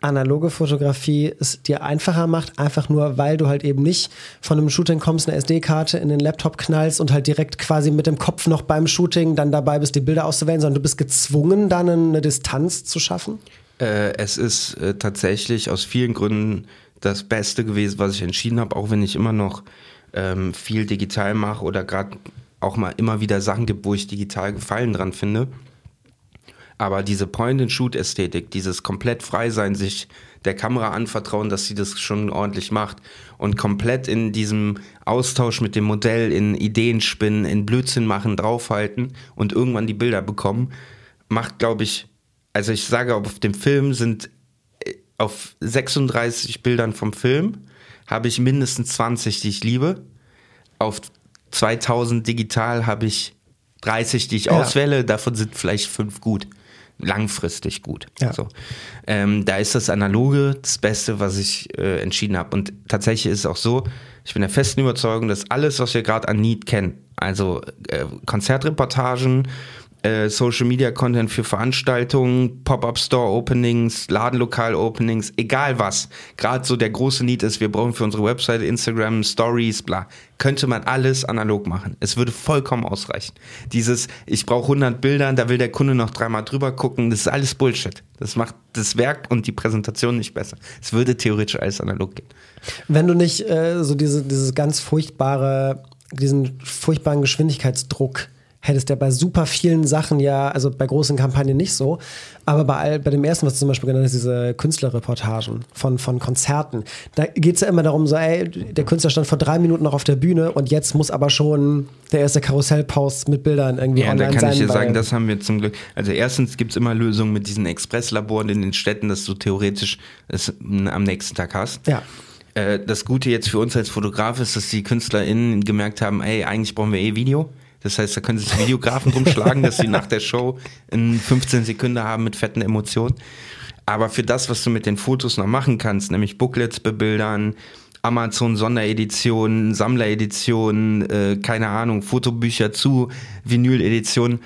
analoge Fotografie es dir einfacher macht, einfach nur, weil du halt eben nicht von einem Shooting kommst, eine SD-Karte in den Laptop knallst und halt direkt quasi mit dem Kopf noch beim Shooting dann dabei bist, die Bilder auszuwählen, sondern du bist gezwungen, dann eine Distanz zu schaffen? Äh, es ist äh, tatsächlich aus vielen Gründen das Beste gewesen, was ich entschieden habe, auch wenn ich immer noch ähm, viel digital mache oder gerade auch mal immer wieder Sachen gibt, wo ich digital Gefallen dran finde. Aber diese Point-and-Shoot-Ästhetik, dieses komplett frei sein, sich der Kamera anvertrauen, dass sie das schon ordentlich macht und komplett in diesem Austausch mit dem Modell, in Ideen spinnen, in Blödsinn machen, draufhalten und irgendwann die Bilder bekommen, macht, glaube ich, also ich sage, auf dem Film sind äh, auf 36 Bildern vom Film habe ich mindestens 20, die ich liebe. Auf 2000 digital habe ich 30, die ich ja. auswähle, davon sind vielleicht fünf gut langfristig gut. Ja. So. Ähm, da ist das Analoge das Beste, was ich äh, entschieden habe. Und tatsächlich ist es auch so, ich bin der festen Überzeugung, dass alles, was wir gerade an Need kennen, also äh, Konzertreportagen, äh, Social Media Content für Veranstaltungen, Pop-up Store Openings, Ladenlokal Openings, egal was. Gerade so der große Need ist, wir brauchen für unsere Website Instagram Stories, bla. Könnte man alles analog machen. Es würde vollkommen ausreichen. Dieses, ich brauche 100 Bilder, da will der Kunde noch dreimal drüber gucken, das ist alles Bullshit. Das macht das Werk und die Präsentation nicht besser. Es würde theoretisch alles analog gehen. Wenn du nicht äh, so diese, dieses ganz furchtbare, diesen furchtbaren Geschwindigkeitsdruck hättest ja bei super vielen Sachen ja, also bei großen Kampagnen nicht so, aber bei, all, bei dem ersten, was du zum Beispiel genannt hast, diese Künstlerreportagen von, von Konzerten, da geht es ja immer darum, so, ey, der Künstler stand vor drei Minuten noch auf der Bühne und jetzt muss aber schon der erste Karussellpost mit Bildern irgendwie ja, online sein. Ja, da kann ich dir sagen, das haben wir zum Glück. Also erstens gibt es immer Lösungen mit diesen Expresslaboren in den Städten, dass du theoretisch es am nächsten Tag hast. Ja äh, das Gute jetzt für uns als Fotograf ist, dass die KünstlerInnen gemerkt haben, ey, eigentlich brauchen wir eh Video Das heißt, da können sich Videografen drum schlagen, dass sie nach der Show in 15 Sekunden haben mit fetten Emotionen. Aber für das, was du mit den Fotos noch machen kannst, nämlich Booklets bebildern, Amazon Sondereditionen, Sammlereditionen, äh, keine Ahnung, Fotobücher zu Vinyleditionen,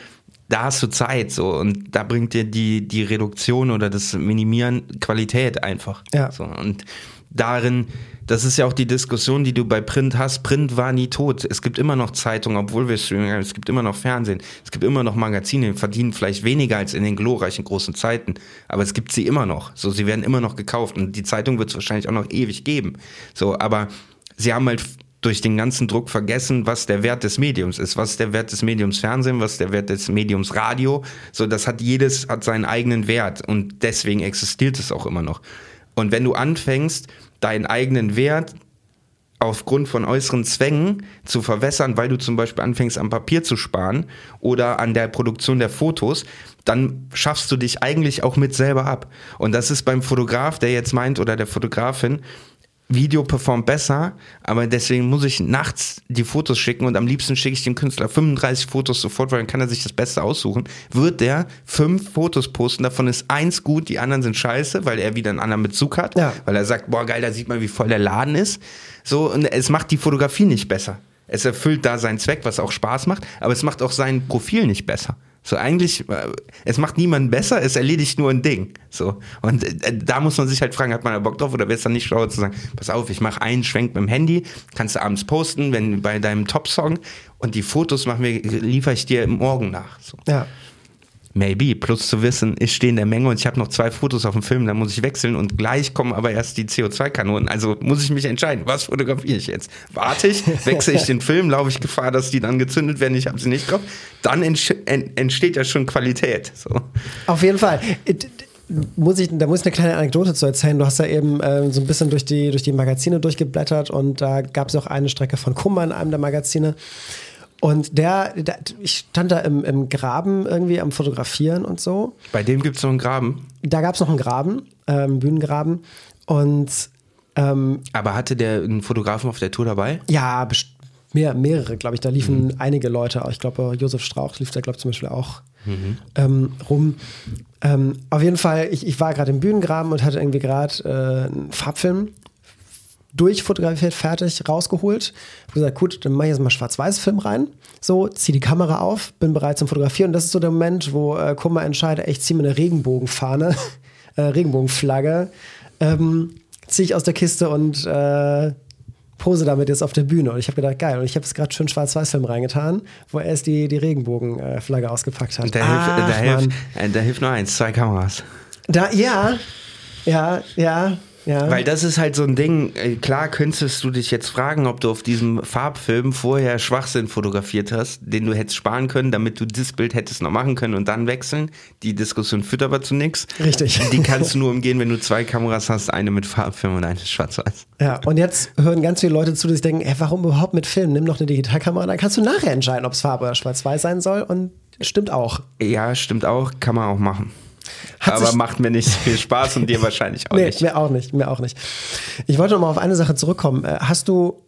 da hast du Zeit so und da bringt dir die, die Reduktion oder das Minimieren Qualität einfach. Ja. So, und darin, das ist ja auch die Diskussion, die du bei Print hast. Print war nie tot. Es gibt immer noch Zeitungen, obwohl wir Streaming haben. Es gibt immer noch Fernsehen. Es gibt immer noch Magazine, die verdienen vielleicht weniger als in den glorreichen großen Zeiten. Aber es gibt sie immer noch. So, sie werden immer noch gekauft. Und die Zeitung wird es wahrscheinlich auch noch ewig geben. So, aber sie haben halt durch den ganzen Druck vergessen, was der Wert des Mediums ist. Was ist der Wert des Mediums Fernsehen, was ist der Wert des Mediums Radio. So, das hat jedes, hat seinen eigenen Wert. Und deswegen existiert es auch immer noch. Und wenn du anfängst, deinen eigenen Wert aufgrund von äußeren Zwängen zu verwässern, weil du zum Beispiel anfängst am Papier zu sparen oder an der Produktion der Fotos, dann schaffst du dich eigentlich auch mit selber ab. Und das ist beim Fotograf, der jetzt meint, oder der Fotografin, Video performt besser, aber deswegen muss ich nachts die Fotos schicken und am liebsten schicke ich dem Künstler 35 Fotos sofort, weil dann kann er sich das Beste aussuchen. Wird der fünf Fotos posten, davon ist eins gut, die anderen sind scheiße, weil er wieder einen anderen Bezug hat, Ja. weil er sagt, boah geil, da sieht man, wie voll der Laden ist. So, und es macht die Fotografie nicht besser. Es erfüllt da seinen Zweck, was auch Spaß macht, aber es macht auch sein Profil nicht besser. So eigentlich, äh, es macht niemanden besser, es erledigt nur ein Ding. So und äh, da muss man sich halt fragen, hat man da Bock drauf oder wäre es dann nicht schlauer zu sagen, pass auf, ich mache einen Schwenk mit dem Handy, kannst du abends posten, wenn bei deinem Top-Song und die Fotos machen wir, liefere ich dir morgen nach. So. Ja. Maybe, plus zu wissen, ich stehe in der Menge und ich habe noch zwei Fotos auf dem Film, dann muss ich wechseln und gleich kommen aber erst die CO2-Kanonen. Also muss ich mich entscheiden, was fotografiere ich jetzt? Warte ich, wechsle ich den Film, laufe ich Gefahr, dass die dann gezündet werden, ich habe sie nicht drauf. Dann entsteht ja schon Qualität. So. Auf jeden Fall. It- Muss ich, da muss ich eine kleine Anekdote zu erzählen. Du hast ja eben ähm, so ein bisschen durch die, durch die Magazine durchgeblättert und da gab es auch eine Strecke von Kummer in einem der Magazine. Und der, der ich stand da im, im Graben irgendwie am Fotografieren und so. Bei dem gibt es noch einen Graben. Da gab es noch einen Graben, ähm, Bühnengraben. Und ähm, Aber hatte der einen Fotografen auf der Tour dabei? ja, mehr, mehrere, glaube ich. Da liefen einige Leute. Ich glaube, Josef Strauch lief da, glaube ich, zum Beispiel auch ähm, rum. Ähm, auf jeden Fall, ich, ich war gerade im Bühnengraben und hatte irgendwie gerade äh, einen Farbfilm durchfotografiert, fertig, rausgeholt. Hab gesagt, gut, dann mache ich jetzt mal Schwarz-Weiß-Film rein. So, zieh die Kamera auf, bin bereit zum Fotografieren. Und das ist so der Moment, wo äh, Kummer entscheidet, ich ziehe mir eine Regenbogenfahne, [laughs] äh, Regenbogenflagge, ähm, ziehe ich aus der Kiste und äh, pose damit jetzt auf der Bühne. Und ich habe gedacht, geil. Und ich habe jetzt gerade schön Schwarz-Weiß-Film reingetan, wo er erst die, die Regenbogenflagge ausgepackt hat. Da, Ach, hilft, da, hilft, Mann. äh, da hilft nur eins, zwei Kameras. Da, ja, ja, ja, ja. Weil das ist halt so ein Ding, äh, klar könntest du dich jetzt fragen, ob du auf diesem Farbfilm vorher Schwachsinn fotografiert hast, den du hättest sparen können, damit du das Bild hättest noch machen können und dann wechseln. Die Diskussion führt aber zu nichts. Richtig. Die kannst du nur umgehen, wenn du zwei Kameras hast, eine mit Farbfilm und eine schwarz-weiß. Ja, und jetzt hören ganz viele Leute zu, die sich denken, ey, warum überhaupt mit Film? Nimm doch eine Digitalkamera, dann kannst du nachher entscheiden, ob es Farbe oder Schwarz-Weiß sein soll. Und stimmt auch. Ja, stimmt auch, kann man auch machen. Hat aber macht mir nicht viel Spaß und dir [laughs] wahrscheinlich auch nee, nicht. mir auch nicht, mir auch nicht. Ich wollte noch mal auf eine Sache zurückkommen. Äh, Hast du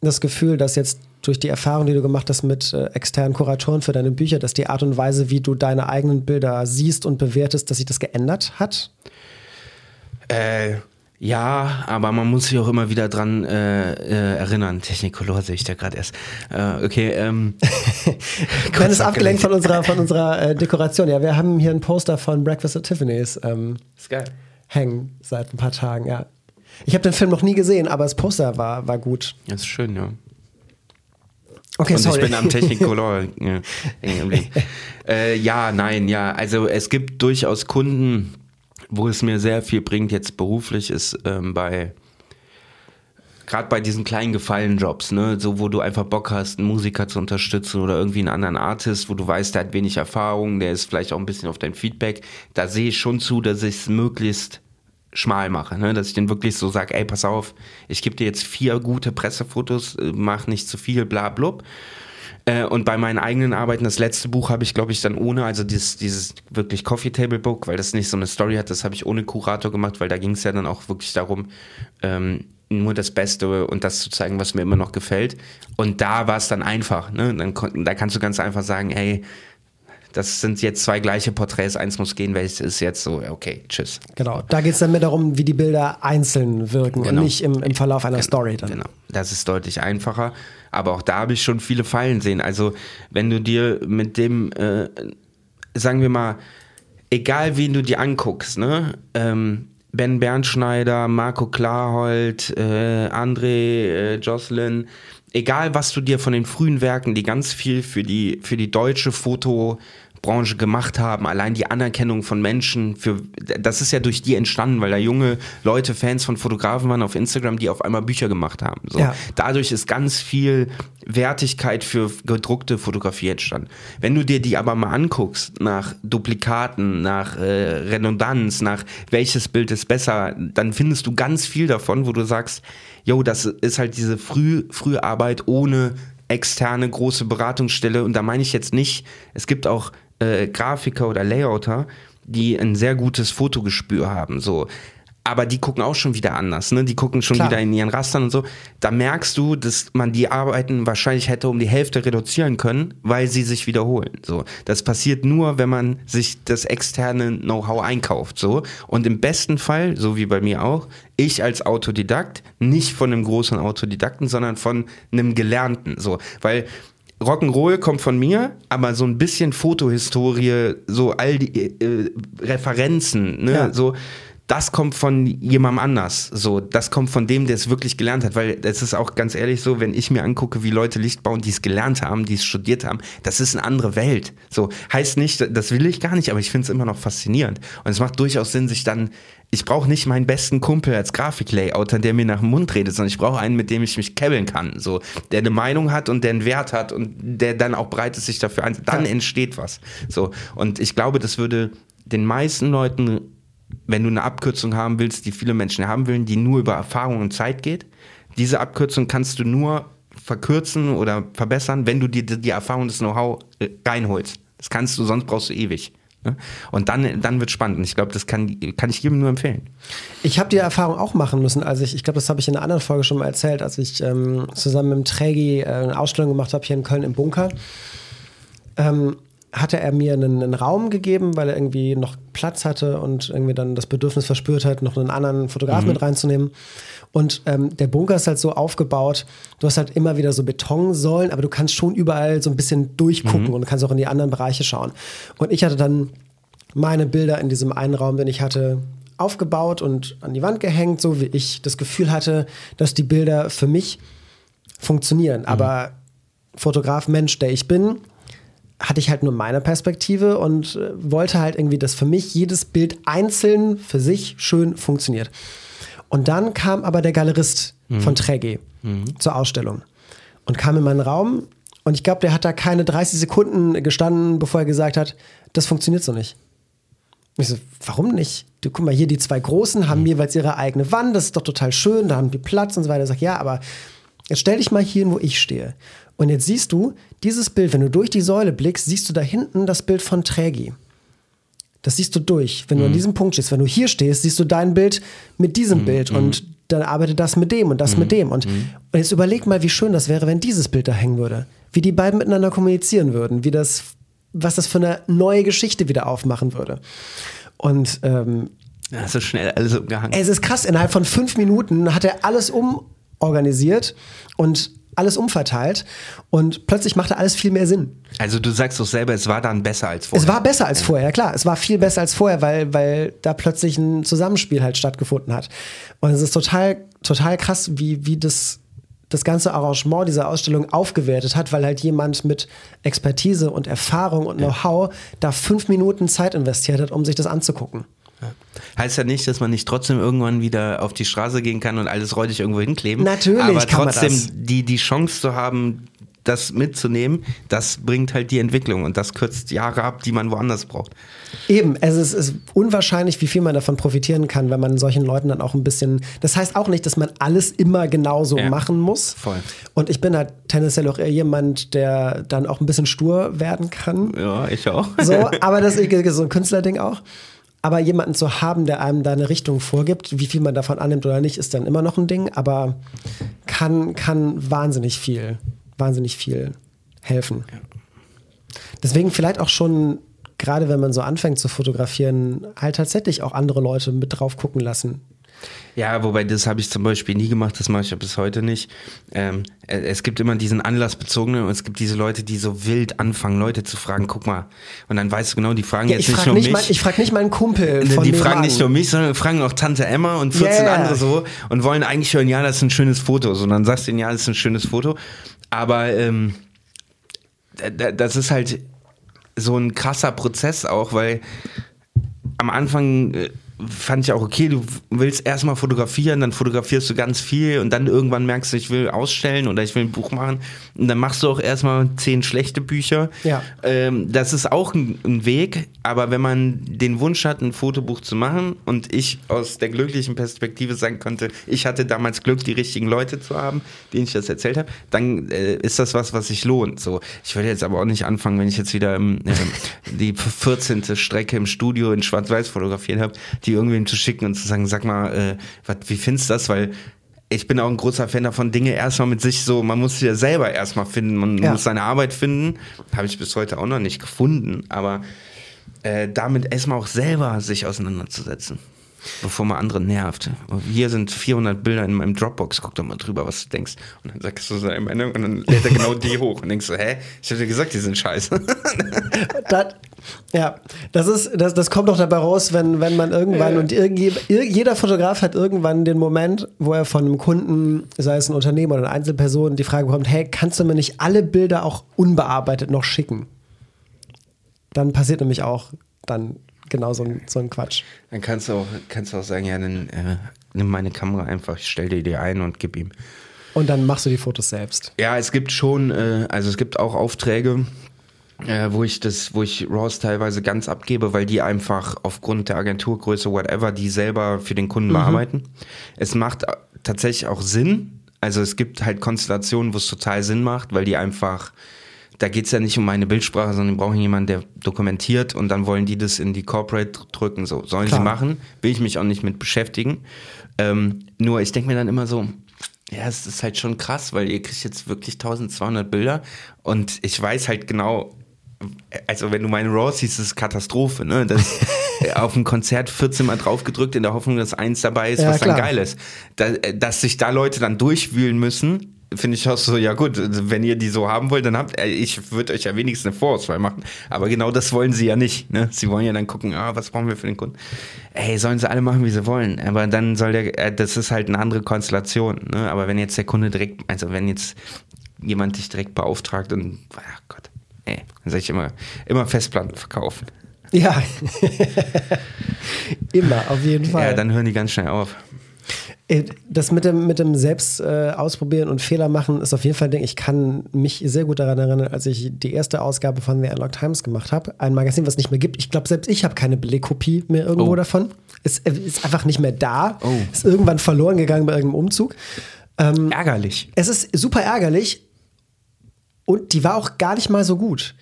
das Gefühl, dass jetzt durch die Erfahrung, die du gemacht hast mit äh, externen Kuratoren für deine Bücher, dass die Art und Weise, wie du deine eigenen Bilder siehst und bewertest, dass sich das geändert hat? Äh, ja, aber man muss sich auch immer wieder dran äh, äh, erinnern. Technicolor sehe ich da gerade erst. Äh, okay, ähm. [laughs] Ben ist abgelenkt von unserer, von unserer äh, Dekoration. Ja, wir haben hier ein Poster von Breakfast at Tiffany's ähm, Ist geil. hängen seit ein paar Tagen, ja. Ich habe den Film noch nie gesehen, aber das Poster war, war gut. Das ist schön, ja. Okay, Und sorry. ich bin am Technicolor [laughs] hängen geblieben. äh, ja, nein, ja. Also es gibt durchaus Kunden, wo es mir sehr viel bringt, jetzt beruflich, ist ähm, bei gerade bei diesen kleinen Gefallenjobs, ne, so wo du einfach Bock hast, einen Musiker zu unterstützen oder irgendwie einen anderen Artist, wo du weißt, der hat wenig Erfahrung, der ist vielleicht auch ein bisschen auf dein Feedback, da sehe ich schon zu, dass ich es möglichst schmal mache, ne? dass ich den wirklich so sage, ey, pass auf, ich gebe dir jetzt vier gute Pressefotos, äh, mach nicht zu viel, bla blub. Äh, und bei meinen eigenen Arbeiten, das letzte Buch habe ich, glaube ich, dann ohne, also dieses, dieses wirklich Coffee Table Book, weil das nicht so eine Story hat, das habe ich ohne Kurator gemacht, weil da ging es ja dann auch wirklich darum, ähm, nur das Beste und das zu zeigen, was mir immer noch gefällt. Und da war es dann einfach. Ne? Dann, da kannst du ganz einfach sagen, hey, das sind jetzt zwei gleiche Porträts, eins muss gehen, welches ist jetzt so, okay, tschüss. Genau. Da geht es dann mehr darum, wie die Bilder einzeln wirken Genau. und nicht im, im Verlauf einer Story dann. Genau, das ist deutlich einfacher. Aber auch da habe ich schon viele Fallen sehen. Also wenn du dir mit dem, äh, sagen wir mal, egal wen du dir anguckst, ne? Ähm, Ben Bernschneider, Marco Klarhold, äh, André, äh, Jocelyn, egal was du dir von den frühen Werken, die ganz viel für die, für die deutsche Fotobranche gemacht haben, allein die Anerkennung von Menschen, für, das ist ja durch die entstanden, weil da junge Leute, Fans von Fotografen waren auf Instagram, die auf einmal Bücher gemacht haben. So. Ja. Dadurch ist ganz viel Wertigkeit für gedruckte Fotografie entstanden. Wenn du dir die aber mal anguckst, nach Duplikaten, nach äh, Redundanz, nach welches Bild ist besser, dann findest du ganz viel davon, wo du sagst, yo, das ist halt diese Früh, Früharbeit ohne externe große Beratungsstelle. Und da meine ich jetzt nicht, es gibt auch äh, Grafiker oder Layouter, die ein sehr gutes Fotogespür haben. So. Aber die gucken auch schon wieder anders, ne? Die gucken schon Klar. wieder in ihren Rastern und so. Da merkst du, dass man die Arbeiten wahrscheinlich hätte um die Hälfte reduzieren können, weil sie sich wiederholen. So, das passiert nur, wenn man sich das externe Know-how einkauft. So und im besten Fall, so wie bei mir auch, ich als Autodidakt, nicht von einem großen Autodidakten, sondern von einem Gelernten. So, weil Rock'n'Roll kommt von mir, aber so ein bisschen Fotohistorie, so all die äh, Referenzen, ne, Ja. so das kommt von jemandem anders. So, das kommt von dem, der es wirklich gelernt hat. Weil es ist auch ganz ehrlich so, wenn ich mir angucke, wie Leute Licht bauen, die es gelernt haben, die es studiert haben, das ist eine andere Welt. So, heißt nicht, das will ich gar nicht, aber ich finde es immer noch faszinierend. Und es macht durchaus Sinn, sich dann, ich brauche nicht meinen besten Kumpel als Grafiklayouter, der mir nach dem Mund redet, sondern ich brauche einen, mit dem ich mich kebbeln kann. So, der eine Meinung hat und der einen Wert hat und der dann auch bereit ist, sich dafür ein. Dann Ja. entsteht was. So, und ich glaube, das würde den meisten Leuten wenn du eine Abkürzung haben willst, die viele Menschen haben wollen, die nur über Erfahrung und Zeit geht, diese Abkürzung kannst du nur verkürzen oder verbessern, wenn du dir die, die Erfahrung, das Know-how äh, reinholst. Das kannst du, sonst brauchst du ewig. ne? Und dann, dann wird spannend. Ich glaube, das kann, kann ich jedem nur empfehlen. Ich habe die Erfahrung auch machen müssen. Also ich, ich glaube, das habe ich in einer anderen Folge schon mal erzählt, als ich ähm, zusammen mit dem Trägi äh, eine Ausstellung gemacht habe hier in Köln im Bunker. Ähm, hatte er mir einen, einen Raum gegeben, weil er irgendwie noch Platz hatte und irgendwie dann das Bedürfnis verspürt hat, noch einen anderen Fotografen mit reinzunehmen. Und ähm, der Bunker ist halt so aufgebaut, du hast halt immer wieder so Betonsäulen, aber du kannst schon überall so ein bisschen durchgucken und du kannst auch in die anderen Bereiche schauen. Und ich hatte dann meine Bilder in diesem einen Raum, den ich hatte, aufgebaut und an die Wand gehängt, so wie ich das Gefühl hatte, dass die Bilder für mich funktionieren. Aber Fotograf, Mensch, der ich bin, hatte ich halt nur meine Perspektive und äh, wollte halt irgendwie, dass für mich jedes Bild einzeln für sich schön funktioniert. Und dann kam aber der Galerist von Träge zur Ausstellung und kam in meinen Raum und ich glaube, der hat da keine 30 Sekunden gestanden, bevor er gesagt hat, das funktioniert so nicht. Ich so, warum nicht? Du guck mal, hier die zwei Großen haben jeweils ihre eigene Wand, das ist doch total schön, da haben die Platz und so weiter. Ich sag, ja, aber jetzt stell dich mal hier hin, wo ich stehe. Und jetzt siehst du, dieses Bild, wenn du durch die Säule blickst, siehst du da hinten das Bild von Trägi. Das siehst du durch. Wenn du an diesem Punkt stehst, wenn du hier stehst, siehst du dein Bild mit diesem Bild und dann arbeitet das mit dem und das mit dem. Und, und jetzt überleg mal, wie schön das wäre, wenn dieses Bild da hängen würde. Wie die beiden miteinander kommunizieren würden, wie das, was das für eine neue Geschichte wieder aufmachen würde. Und ähm, Da hast du schnell alles umgehangen. es ist krass, innerhalb von fünf Minuten hat er alles umorganisiert und alles umverteilt und plötzlich machte alles viel mehr Sinn. Also du sagst doch selber, es war dann besser als vorher. Es war besser als vorher, ja klar. Es war viel besser als vorher, weil, weil da plötzlich ein Zusammenspiel halt stattgefunden hat. Und es ist total, total krass, wie, wie das, das ganze Arrangement dieser Ausstellung aufgewertet hat, weil halt jemand mit Expertise und Erfahrung und Know-how da fünf Minuten Zeit investiert hat, um sich das anzugucken. Heißt ja nicht, dass man nicht trotzdem irgendwann wieder auf die Straße gehen kann und alles räudig irgendwo hinkleben. Natürlich Aber kann man trotzdem das. Die, die Chance zu haben, das mitzunehmen, das bringt halt die Entwicklung und das kürzt Jahre ab, die man woanders braucht. Eben, es ist, es ist unwahrscheinlich, wie viel man davon profitieren kann, wenn man solchen Leuten dann auch ein bisschen. Das heißt auch nicht, dass man alles immer genauso Ja, machen muss. voll. Und ich bin halt tendenziell auch eher jemand, der dann auch ein bisschen stur werden kann. Ja, ich auch. So, [laughs] aber das ist so ein Künstlerding auch. Aber jemanden zu haben, der einem da eine Richtung vorgibt, wie viel man davon annimmt oder nicht, ist dann immer noch ein Ding, aber kann, kann wahnsinnig viel, wahnsinnig viel helfen. Deswegen vielleicht auch schon, gerade wenn man so anfängt zu fotografieren, halt tatsächlich auch andere Leute mit drauf gucken lassen. Ja, wobei das habe ich zum Beispiel nie gemacht, das mache ich ja bis heute nicht. Ähm, äh, es gibt immer diesen anlassbezogenen und es gibt diese Leute, die so wild anfangen, Leute zu fragen, guck mal. Und dann weißt du genau, die fragen Ja, jetzt ich nicht frage nur nicht, mich. mein, ich frag nicht meinen Kumpel. Von die fragen nicht nur mich, sondern fragen auch Tante Emma und 14 Yeah. andere so und wollen eigentlich hören, ja, das ist ein schönes Foto. So, und dann sagst du ihnen, ja, das ist ein schönes Foto. Aber ähm, da- da- das ist halt so ein krasser Prozess auch, weil am Anfang äh, fand ich auch okay, du willst erstmal fotografieren, dann fotografierst du ganz viel und dann irgendwann merkst du, ich will ausstellen oder ich will ein Buch machen und dann machst du auch erstmal zehn schlechte Bücher. Ja. Ähm, das ist auch ein, ein Weg, aber wenn man den Wunsch hat, ein Fotobuch zu machen und ich aus der glücklichen Perspektive sagen konnte, ich hatte damals Glück, die richtigen Leute zu haben, denen ich das erzählt habe, dann äh, ist das was, was sich lohnt. So, ich würde jetzt aber auch nicht anfangen, wenn ich jetzt wieder ähm, äh, die 14. Strecke im Studio in Schwarz-Weiß fotografiert habe, die irgendwem zu schicken und zu sagen, sag mal, äh, wat, wie findest du das? Weil ich bin auch ein großer Fan davon, Dinge erstmal mit sich so, man muss sie ja selber erstmal finden, man Ja. muss seine Arbeit finden. Habe ich bis heute auch noch nicht gefunden, aber äh, damit erstmal auch selber sich auseinanderzusetzen, bevor man andere nervt. Und hier sind 400 Bilder in meinem Dropbox, guck doch mal drüber, was du denkst. Und dann sagst du seine Meinung und dann lädt er genau die hoch und denkst so, hä, ich hab dir gesagt, die sind scheiße. [laughs] Das, ja, das ist, das, das kommt doch dabei raus, wenn, wenn man irgendwann und irgendwie, ir- jeder Fotograf hat irgendwann den Moment, wo er von einem Kunden, sei es ein Unternehmer oder eine Einzelperson, die Frage bekommt, hey, kannst du mir nicht alle Bilder auch unbearbeitet noch schicken? Dann passiert nämlich auch dann genau so ein, so ein Quatsch. Dann kannst du auch, kannst du auch sagen, ja, dann äh, nimm meine Kamera einfach, stell dir die ein und gib ihm. Und dann machst du die Fotos selbst. Ja, es gibt schon, äh, also es gibt auch Aufträge, äh, wo ich das, wo ich Raws teilweise ganz abgebe, weil die einfach aufgrund der Agenturgröße, whatever, die selber für den Kunden bearbeiten. Es macht äh, tatsächlich auch Sinn. Also es gibt halt Konstellationen, wo es total Sinn macht, weil die einfach, da geht's ja nicht um meine Bildsprache, sondern brauchen jemanden, der dokumentiert und dann wollen die das in die Corporate drücken. So, sollen Klar. sie machen, will ich mich auch nicht mit beschäftigen. Ähm, nur ich denke mir dann immer so, ja, es ist halt schon krass, weil ihr kriegt jetzt wirklich 1200 Bilder und ich weiß halt genau, also wenn du meine Raw siehst, ist es Katastrophe, ne? Das [laughs] auf dem Konzert 14 Mal draufgedrückt in der Hoffnung, dass eins dabei ist, Ja, was dann klar. geil ist. Da, dass sich da Leute dann durchwühlen müssen, finde ich auch so, ja gut, wenn ihr die so haben wollt, dann habt, äh, ich würde euch ja wenigstens eine Vorauswahl machen. Aber genau das wollen sie ja nicht, ne? Sie wollen ja dann gucken, ah, was brauchen wir für den Kunden? Ey, sollen sie alle machen, wie sie wollen. Aber dann soll der, äh, das ist halt eine andere Konstellation, ne? Aber wenn jetzt der Kunde direkt, also wenn jetzt jemand dich direkt beauftragt und, ach Gott, ey, dann sag ich immer, immer Festplatten verkaufen. Ja. [laughs] Immer, auf jeden Fall. Ja, dann hören die ganz schnell auf. Äh, Das mit dem, mit dem Selbst äh, ausprobieren und Fehler machen ist auf jeden Fall ein Ding. Ich kann mich sehr gut daran erinnern, als ich die erste Ausgabe von The Unlocked Times gemacht habe. Ein Magazin, was es nicht mehr gibt. Ich glaube, selbst ich habe keine Belegkopie mehr irgendwo Oh. davon. Es äh, ist einfach nicht mehr da. Oh. Ist irgendwann verloren gegangen bei irgendeinem Umzug. Ärgerlich. Es ist super ärgerlich und die war auch gar nicht mal so gut.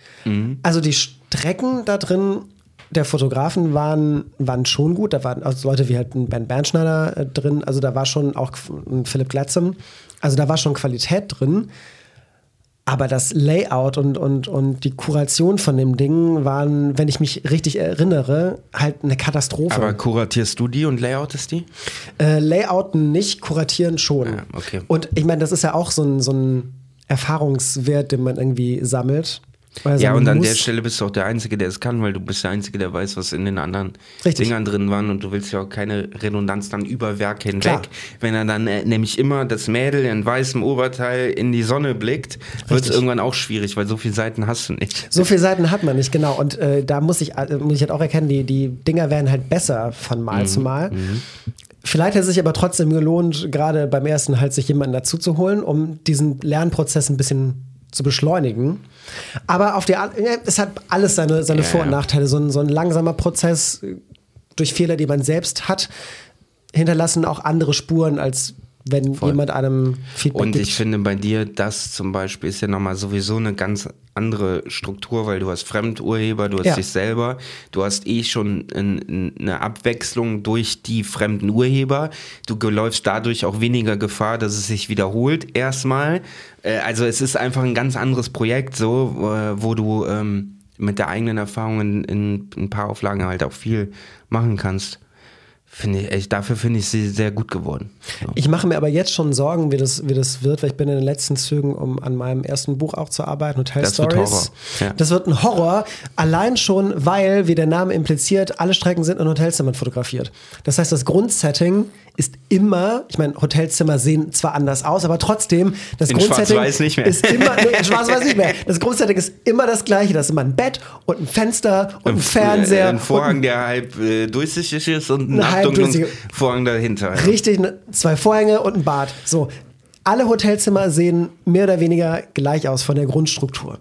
Also die Strecken da drin der Fotografen waren, waren schon gut. Da waren also Leute wie halt ein Ben Bernschneider äh, drin. Also da war schon auch ein Philipp Glatzem. Also da war schon Qualität drin. Aber das Layout und, und, und die Kuration von dem Ding waren, wenn ich mich richtig erinnere, halt eine Katastrophe. Aber kuratierst du die und layoutest die? Äh, Layouten nicht, kuratieren schon. Ja, okay. Und ich meine, das ist ja auch so ein, so ein Erfahrungswert, den man irgendwie sammelt. Ja, und an der Stelle bist du auch der Einzige, der es kann, weil du bist der Einzige, der weiß, was in den anderen Richtig. Dingern drin waren und du willst ja auch keine Redundanz dann über Werk hinweg. Klar. Wenn er dann äh, nämlich immer das Mädel in weißem Oberteil in die Sonne blickt, wird es irgendwann auch schwierig, weil so viele Seiten hast du nicht. So viele Seiten hat man nicht, genau. Und äh, da muss ich, äh, muss ich halt auch erkennen, die, die Dinger werden halt besser von Mhm. Mal zu Mal. Vielleicht hat es sich aber trotzdem gelohnt, gerade beim ersten halt sich jemanden dazu zu holen, um diesen Lernprozess ein bisschen zu beschleunigen. Aber auf der, es hat alles seine, seine Ja, Vor- und. Nachteile. So ein, so ein langsamer Prozess äh, durch Fehler, die man selbst hat, hinterlassen auch andere Spuren, als wenn Voll. jemand einem Feedback Und gibt. ich finde bei dir, das zum Beispiel ist ja nochmal sowieso eine ganz andere Struktur, weil du hast Fremdurheber, du hast Ja. dich selber, du hast eh schon ein, eine Abwechslung durch die fremden Urheber. Du läufst dadurch auch weniger Gefahr, dass es sich wiederholt erstmal. Äh, Also es ist einfach ein ganz anderes Projekt, so, wo du ähm, mit der eigenen Erfahrung in, in ein paar Auflagen halt auch viel machen kannst. Finde ich, echt, dafür finde ich sie sehr gut geworden. So. Ich mache mir aber jetzt schon Sorgen, wie das, wie das wird, weil ich bin in den letzten Zügen, um an meinem ersten Buch auch zu arbeiten, Hotel Das wird Stories. Horror, ja. Das wird ein Horror, allein schon, weil, wie der Name impliziert, alle Strecken sind in Hotelzimmern fotografiert. Das heißt, das Grundsetting ist immer, ich meine, Hotelzimmer sehen zwar anders aus, aber trotzdem, das In Grundsetting ist immer, nee, in Schwarz-Weiß nicht mehr. [laughs] Das Grundsetting ist immer das gleiche. Das ist immer ein Bett und ein Fenster und ein Fernseher. Ein Vorhang, und der halb äh, durchsichtig ist und ein Eine halb abdunklen durchsichtige- Vorhang dahinter. Richtig, ne, zwei Vorhänge und ein Bad. So. Alle Hotelzimmer sehen mehr oder weniger gleich aus von der Grundstruktur.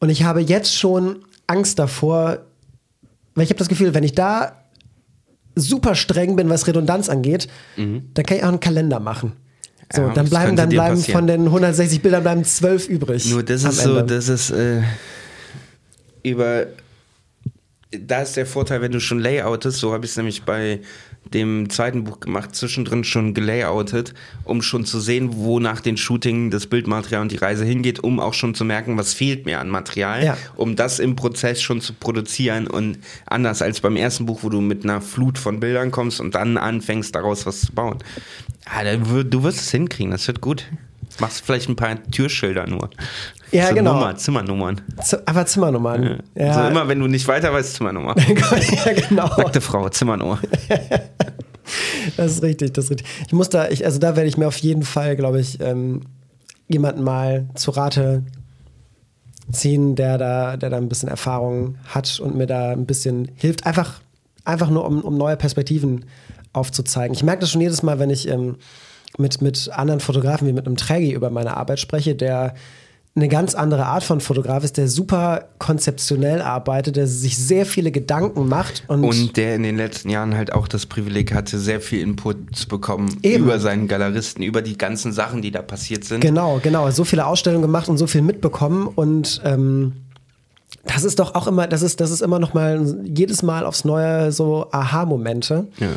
Und ich habe jetzt schon Angst davor, weil ich habe das Gefühl, wenn ich da super streng bin, was Redundanz angeht, dann kann ich auch einen Kalender machen. So, Mhm. Ja, dann bleiben, dann bleiben passieren. von den 160 Bildern bleiben 12 übrig. Nur das ist so, das ist äh, über. Da ist der Vorteil, wenn du schon layoutest, so habe ich es nämlich bei dem zweiten Buch gemacht, zwischendrin schon gelayoutet, um schon zu sehen, wo nach den Shooting das Bildmaterial und die Reise hingeht, um auch schon zu merken, was fehlt mir an Material, Ja. um das im Prozess schon zu produzieren und anders als beim ersten Buch, wo du mit einer Flut von Bildern kommst und dann anfängst, daraus was zu bauen. Ah, da wür- du wirst es hinkriegen, das wird gut. Machst vielleicht ein paar Türschilder nur. Ja, so genau. Nummer, Zimmernummern. Z- Aber Zimmernummern. Ja, Also immer, wenn du nicht weiter weißt, Zimmernummer. [laughs] ja genau. Nackte Frau, Zimmernummer. [laughs] Das ist richtig, das ist richtig. Ich muss da, ich, also da werde ich mir auf jeden Fall, glaube ich, ähm, jemanden mal zu Rate ziehen, der da, der da ein bisschen Erfahrung hat und mir da ein bisschen hilft. Einfach, einfach nur, um, um neue Perspektiven aufzuzeigen. Ich merke das schon jedes Mal, wenn ich ähm, mit, mit anderen Fotografen wie mit einem Trägi über meine Arbeit spreche, der eine ganz andere Art von Fotograf ist, der super konzeptionell arbeitet, der sich sehr viele Gedanken macht und, Und der in den letzten Jahren halt auch das Privileg hatte, sehr viel Input zu bekommen Eben. über seinen Galeristen, über die ganzen Sachen, die da passiert sind. Genau, genau. So viele Ausstellungen gemacht und so viel mitbekommen und ähm, das ist doch auch immer, das ist, das ist immer noch mal jedes Mal aufs Neue so Aha-Momente. Ja.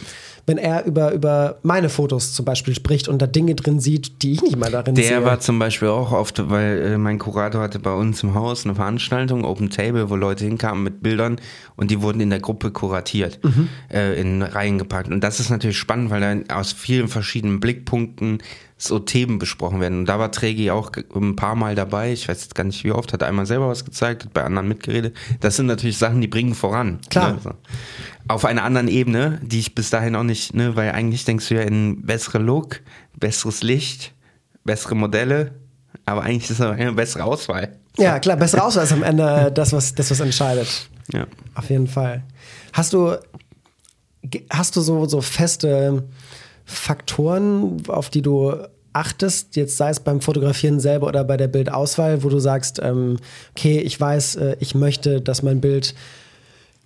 Wenn er über, über meine Fotos zum Beispiel spricht und da Dinge drin sieht, die ich nicht mal darin Der sehe. war zum Beispiel auch oft, weil äh, mein Kurator hatte bei uns im Haus eine Veranstaltung, Open Table, wo Leute hinkamen mit Bildern und die wurden in der Gruppe kuratiert, Mhm. äh, in Reihen gepackt. Und das ist natürlich spannend, weil dann aus vielen verschiedenen Blickpunkten so Themen besprochen werden. Und da war Trägi auch ein paar Mal dabei. Ich weiß jetzt gar nicht wie oft, hat einmal selber was gezeigt, hat bei anderen mitgeredet. Das sind natürlich Sachen, die bringen voran. Klar. Ne? So. Auf einer anderen Ebene, die ich bis dahin auch nicht, ne, weil eigentlich denkst du ja in bessere Look, besseres Licht, bessere Modelle, aber eigentlich ist es eine bessere Auswahl. ja, klar, besser Auswahl ist am Ende das, was, das, was entscheidet. Ja. Auf jeden Fall. Hast du, hast du so, so feste Faktoren, auf die du achtest, jetzt sei es beim Fotografieren selber oder bei der Bildauswahl, wo du sagst, ähm, okay, ich weiß, äh, ich möchte, dass mein Bild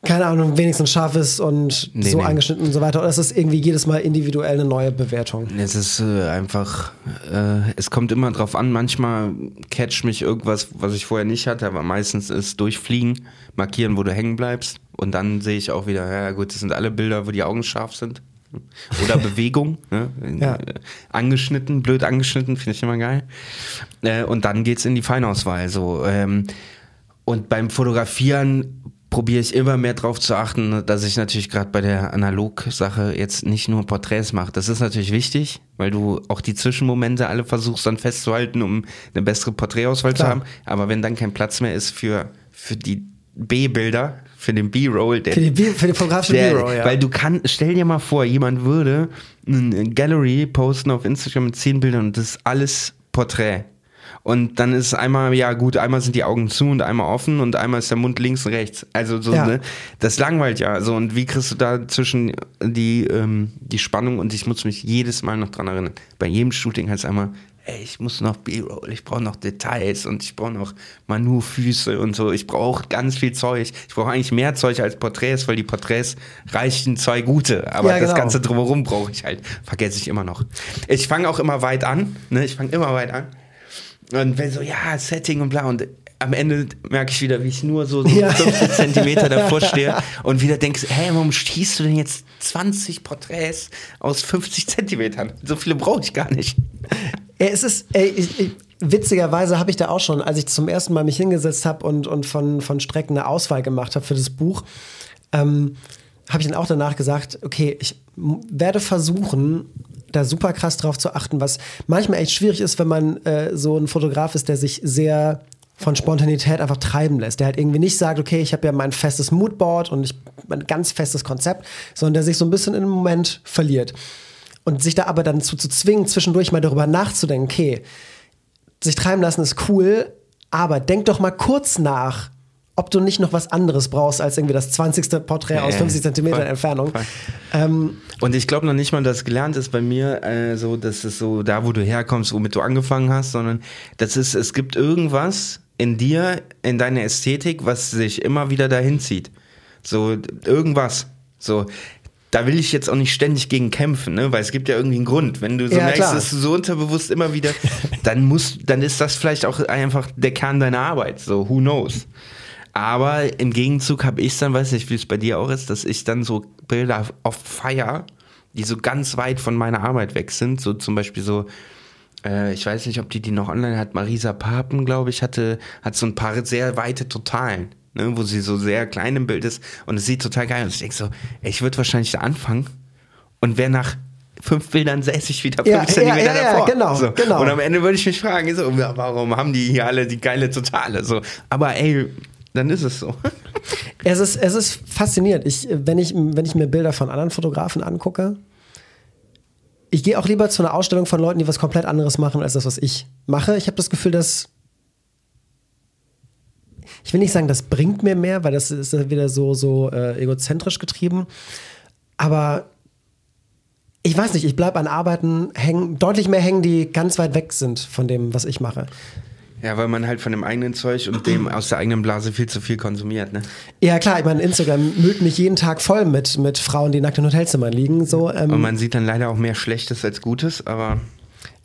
keine Ahnung, wenigstens scharf ist und Nee, so nee. angeschnitten und so weiter. Oder ist es irgendwie jedes Mal individuell eine neue Bewertung? Es ist äh, einfach, äh, es kommt immer drauf an, manchmal catcht mich irgendwas, was ich vorher nicht hatte, aber meistens ist durchfliegen, markieren, wo du hängen bleibst und dann sehe ich auch wieder, ja gut, das sind alle Bilder, wo die Augen scharf sind. Oder Bewegung, ne? Ja. Äh, angeschnitten, blöd angeschnitten, finde ich immer geil. Äh, und dann geht's in die Feinauswahl. So. Ähm, und beim Fotografieren probiere ich immer mehr drauf zu achten, dass ich natürlich gerade bei der Analog-Sache jetzt nicht nur Porträts mache. Das ist natürlich wichtig, weil du auch die Zwischenmomente alle versuchst dann festzuhalten, um eine bessere Porträtauswahl zu Klar. haben. Aber wenn dann kein Platz mehr ist für, für die B-Bilder, für den B-Roll, der, Für B- für die fotografische der, B-Roll, ja. Weil du kannst, stell dir mal vor, jemand würde eine Gallery posten auf Instagram mit zehn Bildern und das ist alles Porträt. Und dann ist einmal, ja gut, einmal sind die Augen zu und einmal offen und einmal ist der Mund links und rechts. Also so, Ja. ne, das langweilt ja. So, und wie kriegst du da zwischen die, ähm, die Spannung und ich muss mich jedes Mal noch dran erinnern. Bei jedem Shooting heißt es einmal, ey, ich muss noch B-Roll, ich brauche noch Details und ich brauche noch Manu-Füße und so. Ich brauche ganz viel Zeug. Ich brauche eigentlich mehr Zeug als Porträts, weil die Porträts reichen zwei gute. Aber Ja, das genau. Ganze drumherum brauche ich halt. Vergesse ich immer noch. Ich fange auch immer weit an. Ne? Ich fange immer weit an. Und wenn so, ja, Setting und bla. Und am Ende merke ich wieder, wie ich nur so, so Ja. 50 [laughs] Zentimeter davor stehe und wieder denkst, hä, warum schießt du denn jetzt 20 Porträts aus 50 Zentimetern? So viele brauche ich gar nicht. Ey, es ist, ey, ich, ich, witzigerweise habe ich da auch schon, als ich zum ersten Mal mich hingesetzt habe und, und von, von Strecken eine Auswahl gemacht habe für das Buch, ähm, habe ich dann auch danach gesagt, okay, ich werde versuchen, da super krass drauf zu achten, was manchmal echt schwierig ist, wenn man äh, so ein Fotograf ist, der sich sehr von Spontanität einfach treiben lässt. Der halt irgendwie nicht sagt, okay, ich habe ja mein festes Moodboard und ich mein ganz festes Konzept, sondern der sich so ein bisschen in den Moment verliert. Und sich da aber dann zu, zu zwingen, zwischendurch mal darüber nachzudenken, okay, sich treiben lassen ist cool, aber denk doch mal kurz nach, ob du nicht noch was anderes brauchst als irgendwie das 20. Porträt aus Ja, 50 Zentimeter voll, Entfernung. Ähm, Und ich glaube noch nicht mal, dass gelernt ist bei mir, äh, so, dass es so da, wo du herkommst, womit du angefangen hast, sondern das ist, es gibt irgendwas in dir, in deiner Ästhetik, was sich immer wieder dahin zieht. So, irgendwas. So, da will ich jetzt auch nicht ständig gegen kämpfen, ne? weil es gibt ja irgendwie einen Grund. Wenn du so Ja, merkst, klar. dass du so unterbewusst immer wieder, dann muss, dann ist das vielleicht auch einfach der Kern deiner Arbeit. So, who knows? Aber im Gegenzug habe ich dann, weiß nicht, wie es bei dir auch ist, dass ich dann so Bilder oft feier, die so ganz weit von meiner Arbeit weg sind. So zum Beispiel so, äh, ich weiß nicht, ob die die noch online hat. Marisa Papen, glaube ich, hatte, hat so ein paar sehr weite Totalen, ne, wo sie so sehr klein im Bild ist und es sieht total geil aus. Ich denke so, ey, ich würde wahrscheinlich da anfangen und wäre nach fünf Bildern säße ich wieder fünf Ja, ja, Zentimeter ja, ja, davor. genau, so. genau. Und am Ende würde ich mich fragen, so, ja, warum haben die hier alle die geile Totale? So. Aber ey, dann ist es so. [laughs] es, ist, es ist faszinierend. Ich, wenn, ich, wenn ich mir Bilder von anderen Fotografen angucke, ich gehe auch lieber zu einer Ausstellung von Leuten, die was komplett anderes machen, als das, was ich mache. Ich habe das Gefühl, dass. Ich will nicht sagen, das bringt mir mehr, weil das ist wieder so, so äh, egozentrisch getrieben. Aber ich weiß nicht, ich bleibe an Arbeiten hängen, deutlich mehr hängen, die ganz weit weg sind von dem, was ich mache. Ja, weil man halt von dem eigenen Zeug und dem [clears throat] aus der eigenen Blase viel zu viel konsumiert, ne? Ja, klar, ich meine, Instagram müllt mich jeden Tag voll mit, mit Frauen, die nackt in Hotelzimmern liegen. So, ähm, Und man sieht dann leider auch mehr Schlechtes als Gutes, aber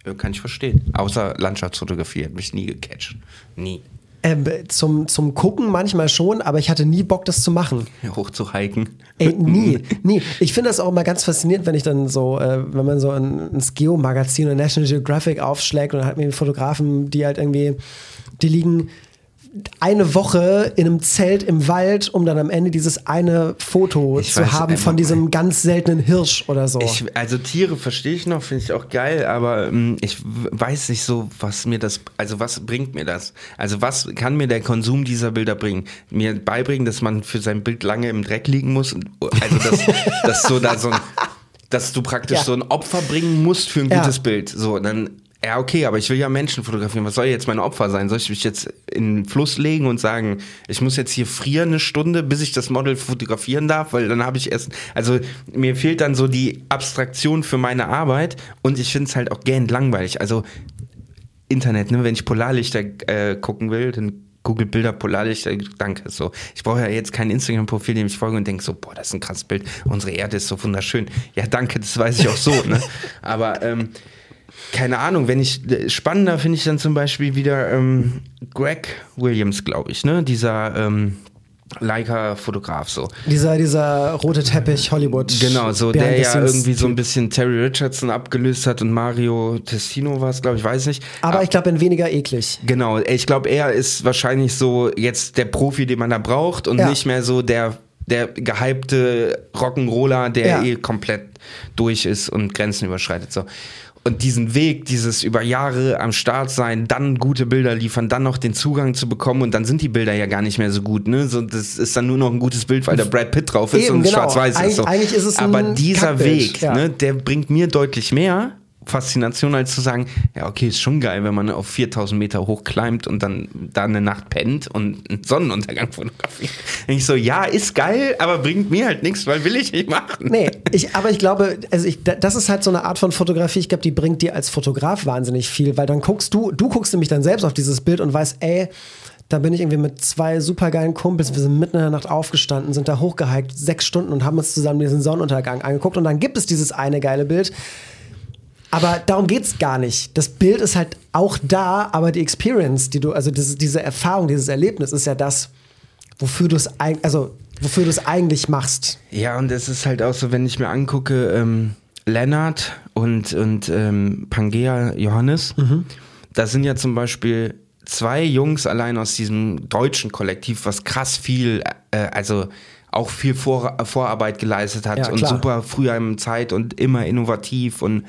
ja, kann ich verstehen. Außer Landschaftsfotografie hat mich nie gecatcht. Nie. Ähm, zum, zum Gucken manchmal schon, aber ich hatte nie Bock, das zu machen. Hoch zu hiken. Ey, nie, [laughs] nie. Ich finde das auch immer ganz faszinierend, wenn ich dann so, äh, wenn man so ein, ins Geo-Magazin oder National Geographic aufschlägt und hat man Fotografen, die halt irgendwie, die liegen eine Woche in einem Zelt im Wald, um dann am Ende dieses eine Foto Ich zu haben von diesem ganz seltenen Hirsch oder so. Ich, also Tiere verstehe ich noch, finde ich auch geil, aber ähm, ich weiß nicht so, was mir das, also was bringt mir das? Also was kann mir der Konsum dieser Bilder bringen? Mir beibringen, dass man für sein Bild lange im Dreck liegen muss? Also dass, dass so da so ein, [laughs] dass du praktisch Ja. so ein Opfer bringen musst für ein Ja. gutes Bild. So, dann ja, okay, aber ich will ja Menschen fotografieren. Was soll jetzt mein Opfer sein? Soll ich mich jetzt in den Fluss legen und sagen, ich muss jetzt hier frieren eine Stunde, bis ich das Model fotografieren darf? Weil dann habe ich erst, also mir fehlt dann so die Abstraktion für meine Arbeit und ich finde es halt auch gähnt langweilig. Also Internet, ne? wenn ich Polarlichter äh, gucken will, dann Google Bilder Polarlichter, danke. So, ich brauche ja jetzt kein Instagram-Profil, dem ich folge und denke so, boah, das ist ein krasses Bild. Unsere Erde ist so wunderschön. Ja, danke, das weiß ich auch so. ne? [laughs] Aber ähm, keine Ahnung, wenn ich äh, spannender finde ich dann zum Beispiel wieder ähm, Greg Williams, glaube ich, ne? Dieser ähm, Leica-Fotograf so. Dieser, dieser rote Teppich Hollywood. Genau, so der ja irgendwie so ein bisschen Terry Richardson abgelöst hat und Mario Testino war es, glaube ich, weiß nicht. Aber ich glaube, in weniger eklig. Genau, ich glaube, er ist wahrscheinlich so jetzt der Profi, den man da braucht und Ja. nicht mehr so der, der gehypte Rock'n'Roller, der Ja. eh komplett durch ist und Grenzen überschreitet. So. Und diesen Weg, dieses über Jahre am Start sein, dann gute Bilder liefern, dann noch den Zugang zu bekommen und dann sind die Bilder ja gar nicht mehr so gut. Ne? So, das ist dann nur noch ein gutes Bild, weil da Brad Pitt drauf ist Eben, und genau. schwarz-weiß ist. So. eigentlich ist es Aber dieser Kackbild, Weg, ja. ne, der bringt mir deutlich mehr, Faszination, als zu sagen, ja, okay, ist schon geil, wenn man auf 4000 Meter hoch climbt und dann da eine Nacht pennt und einen Sonnenuntergang fotografiert. Ich so, ja, ist geil, aber bringt mir halt nichts, weil will ich nicht machen. Nee, ich, aber ich glaube, also ich, das ist halt so eine Art von Fotografie, ich glaube, die bringt dir als Fotograf wahnsinnig viel, weil dann guckst du, du guckst nämlich dann selbst auf dieses Bild und weißt, ey, da bin ich irgendwie mit zwei supergeilen Kumpels, wir sind mitten in der Nacht aufgestanden, sind da hochgehiked, sechs Stunden und haben uns zusammen diesen Sonnenuntergang angeguckt und dann gibt es dieses eine geile Bild. Aber darum geht es gar nicht. Das Bild ist halt auch da, aber die Experience, die du, also diese, diese Erfahrung, dieses Erlebnis ist ja das, wofür du es also wofür du es eigentlich machst. Ja, und es ist halt auch so, wenn ich mir angucke, ähm, Lennart und, und ähm, Pangea Johannes, mhm. da sind ja zum Beispiel zwei Jungs allein aus diesem deutschen Kollektiv, was krass viel, äh, also auch viel Vor Vorarbeit geleistet hat ja, und super früher im Zeit und immer innovativ und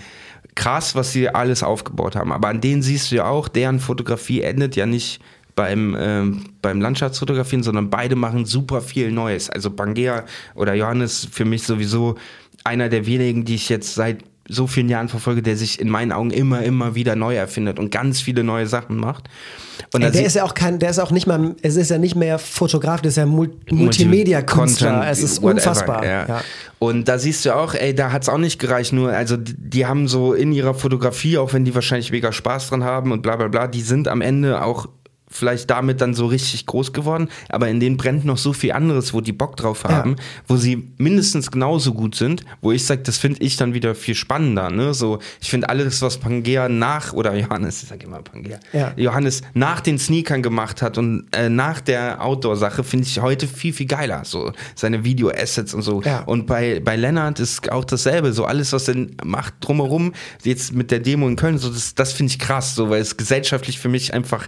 krass, was sie alles aufgebaut haben. Aber an denen siehst du ja auch, deren Fotografie endet ja nicht beim, äh, beim Landschaftsfotografieren, sondern beide machen super viel Neues. Also Bangea oder Johannes für mich sowieso einer der wenigen, die ich jetzt seit so vielen Jahren verfolge, der sich in meinen Augen immer, immer wieder neu erfindet und ganz viele neue Sachen macht. Und Ey, der ist ja auch kein, der ist auch nicht mal, es ist ja nicht mehr Fotograf, der ist ja Mul Multimedia-Künstler. Es ist unfassbar. Ja. Ja. Und da siehst du auch, ey, da hat es auch nicht gereicht, nur, also die haben so in ihrer Fotografie, auch wenn die wahrscheinlich mega Spaß dran haben und bla bla bla, die sind am Ende auch vielleicht damit dann so richtig groß geworden, aber in denen brennt noch so viel anderes, wo die Bock drauf haben, ja. wo sie mindestens genauso gut sind, wo ich sage, das finde ich dann wieder viel spannender, ne? So, ich finde alles, was Pangea nach, oder Johannes, ich sage immer Pangea, ja. Johannes nach den Sneakern gemacht hat und äh, nach der Outdoor-Sache, finde ich heute viel, viel geiler, so seine Video-Assets und so. Ja. Und bei, bei Lennart ist auch dasselbe, so alles, was er macht drumherum, jetzt mit der Demo in Köln, so das, das finde ich krass, so, weil es gesellschaftlich für mich einfach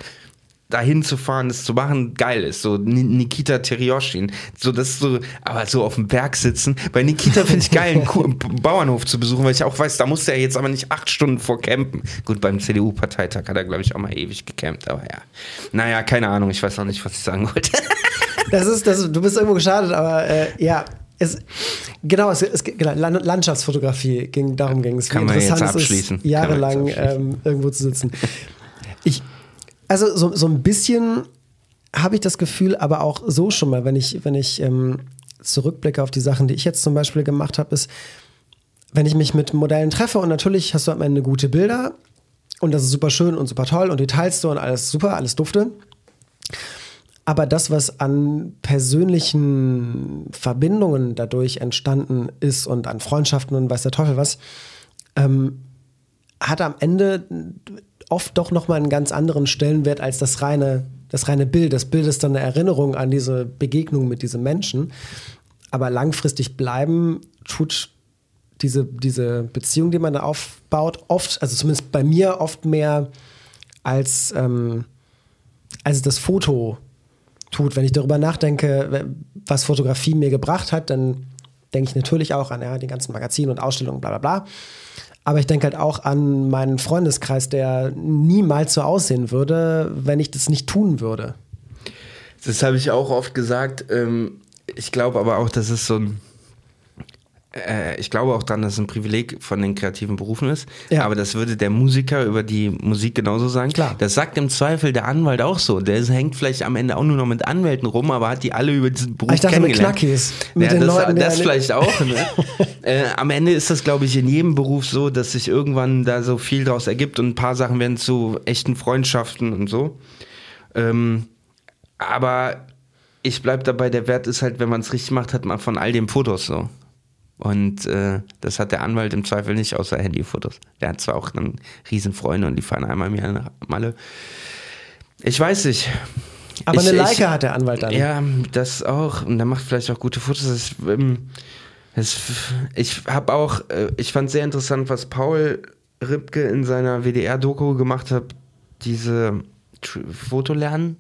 dahin zu fahren, das zu machen, geil ist. So Nikita Terioschin. So, das so, aber so auf dem Berg sitzen. Bei Nikita finde ich geil, einen Bauernhof zu besuchen, weil ich auch weiß, da muss er jetzt aber nicht acht Stunden vor campen. Gut, beim CDU-Parteitag hat er, glaube ich, auch mal ewig gecampt, aber ja. Naja, keine Ahnung, ich weiß auch nicht, was ich sagen wollte. [laughs] das ist, das, du bist irgendwo geschadet, aber äh, ja, es, genau, es, es, genau, Landschaftsfotografie ging, darum ging es. Kann man jetzt abschließen. jahrelang jetzt abschließen. Ähm, irgendwo zu sitzen. Ich, also so, so ein bisschen habe ich das Gefühl, aber auch so schon mal, wenn ich, wenn ich ähm, zurückblicke auf die Sachen, die ich jetzt zum Beispiel gemacht habe, ist, wenn ich mich mit Modellen treffe und natürlich hast du am Ende gute Bilder und das ist super schön und super toll und Details und alles super, alles dufte. Aber das, was an persönlichen Verbindungen dadurch entstanden ist und an Freundschaften und weiß der Teufel was, ähm, hat am Ende oft doch nochmal einen ganz anderen Stellenwert als das reine, das reine Bild. Das Bild ist dann eine Erinnerung an diese Begegnung mit diesem Menschen. Aber langfristig bleiben tut diese, diese Beziehung, die man da aufbaut, oft, also zumindest bei mir oft mehr als, ähm, als das Foto tut. Wenn ich darüber nachdenke, was Fotografie mir gebracht hat, dann denke ich natürlich auch an ja, die ganzen Magazine und Ausstellungen, bla bla bla. Aber ich denke halt auch an meinen Freundeskreis, der niemals so aussehen würde, wenn ich das nicht tun würde. Das habe ich auch oft gesagt. Ähm, ich glaube aber auch, dass es so ein äh, ich glaube auch dann, dass es ein Privileg von den kreativen Berufen ist. Ja. Aber das würde der Musiker über die Musik genauso sagen. Klar. Das sagt im Zweifel der Anwalt auch so. Der hängt vielleicht am Ende auch nur noch mit Anwälten rum, aber hat die alle über diesen Beruf ich dachte, kennengelernt. Mit Knackis. Mit ja, den das, Leuten, das vielleicht auch. Ne? [laughs] äh, am Ende ist das, glaube ich, in jedem Beruf so, dass sich irgendwann da so viel draus ergibt und ein paar Sachen werden zu echten Freundschaften und so. Ähm, aber ich bleibe dabei, der Wert ist halt, wenn man es richtig macht, hat man von all den Fotos so. Und äh, das hat der Anwalt im Zweifel nicht, außer Handyfotos. Der hat zwar auch einen riesen Freunde und die fahren einmal im Jahr nach Malle. Ich weiß nicht. Aber ich, eine Leica ich, hat der Anwalt dann. Ja, das auch. Und der macht vielleicht auch gute Fotos. Das, ähm, das, ich habe auch, äh, ich fand sehr interessant, was Paul Ripke in seiner WDR-Doku gemacht hat. Diese Fotolernen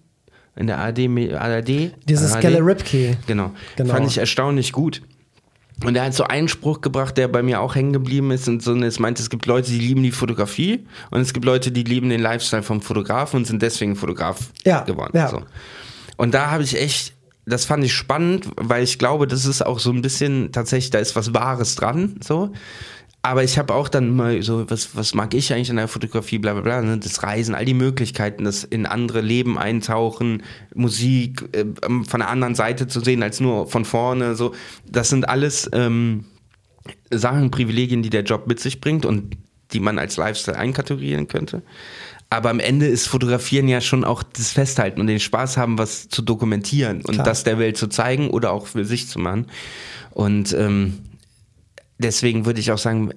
in der ARD. ARD Dieses Gelle Ripke. Genau. genau. Fand ich erstaunlich gut. Und er hat so einen Spruch gebracht, der bei mir auch hängen geblieben ist und so es meint, es gibt Leute, die lieben die Fotografie und es gibt Leute, die lieben den Lifestyle vom Fotografen und sind deswegen Fotograf ja, geworden. Ja. So. Und da habe ich echt, das fand ich spannend, weil ich glaube, das ist auch so ein bisschen tatsächlich, da ist was Wahres dran, so. Aber ich habe auch dann mal so, was, was mag ich eigentlich an der Fotografie, bla bla bla, ne? das Reisen, all die Möglichkeiten, das in andere Leben eintauchen, Musik äh, von der anderen Seite zu sehen als nur von vorne, so, das sind alles ähm, Sachen, Privilegien, die der Job mit sich bringt und die man als Lifestyle einkategorieren könnte. Aber am Ende ist Fotografieren ja schon auch das Festhalten und den Spaß haben, was zu dokumentieren und Klar. das der Welt zu zeigen oder auch für sich zu machen. Und ähm, deswegen würde ich auch sagen,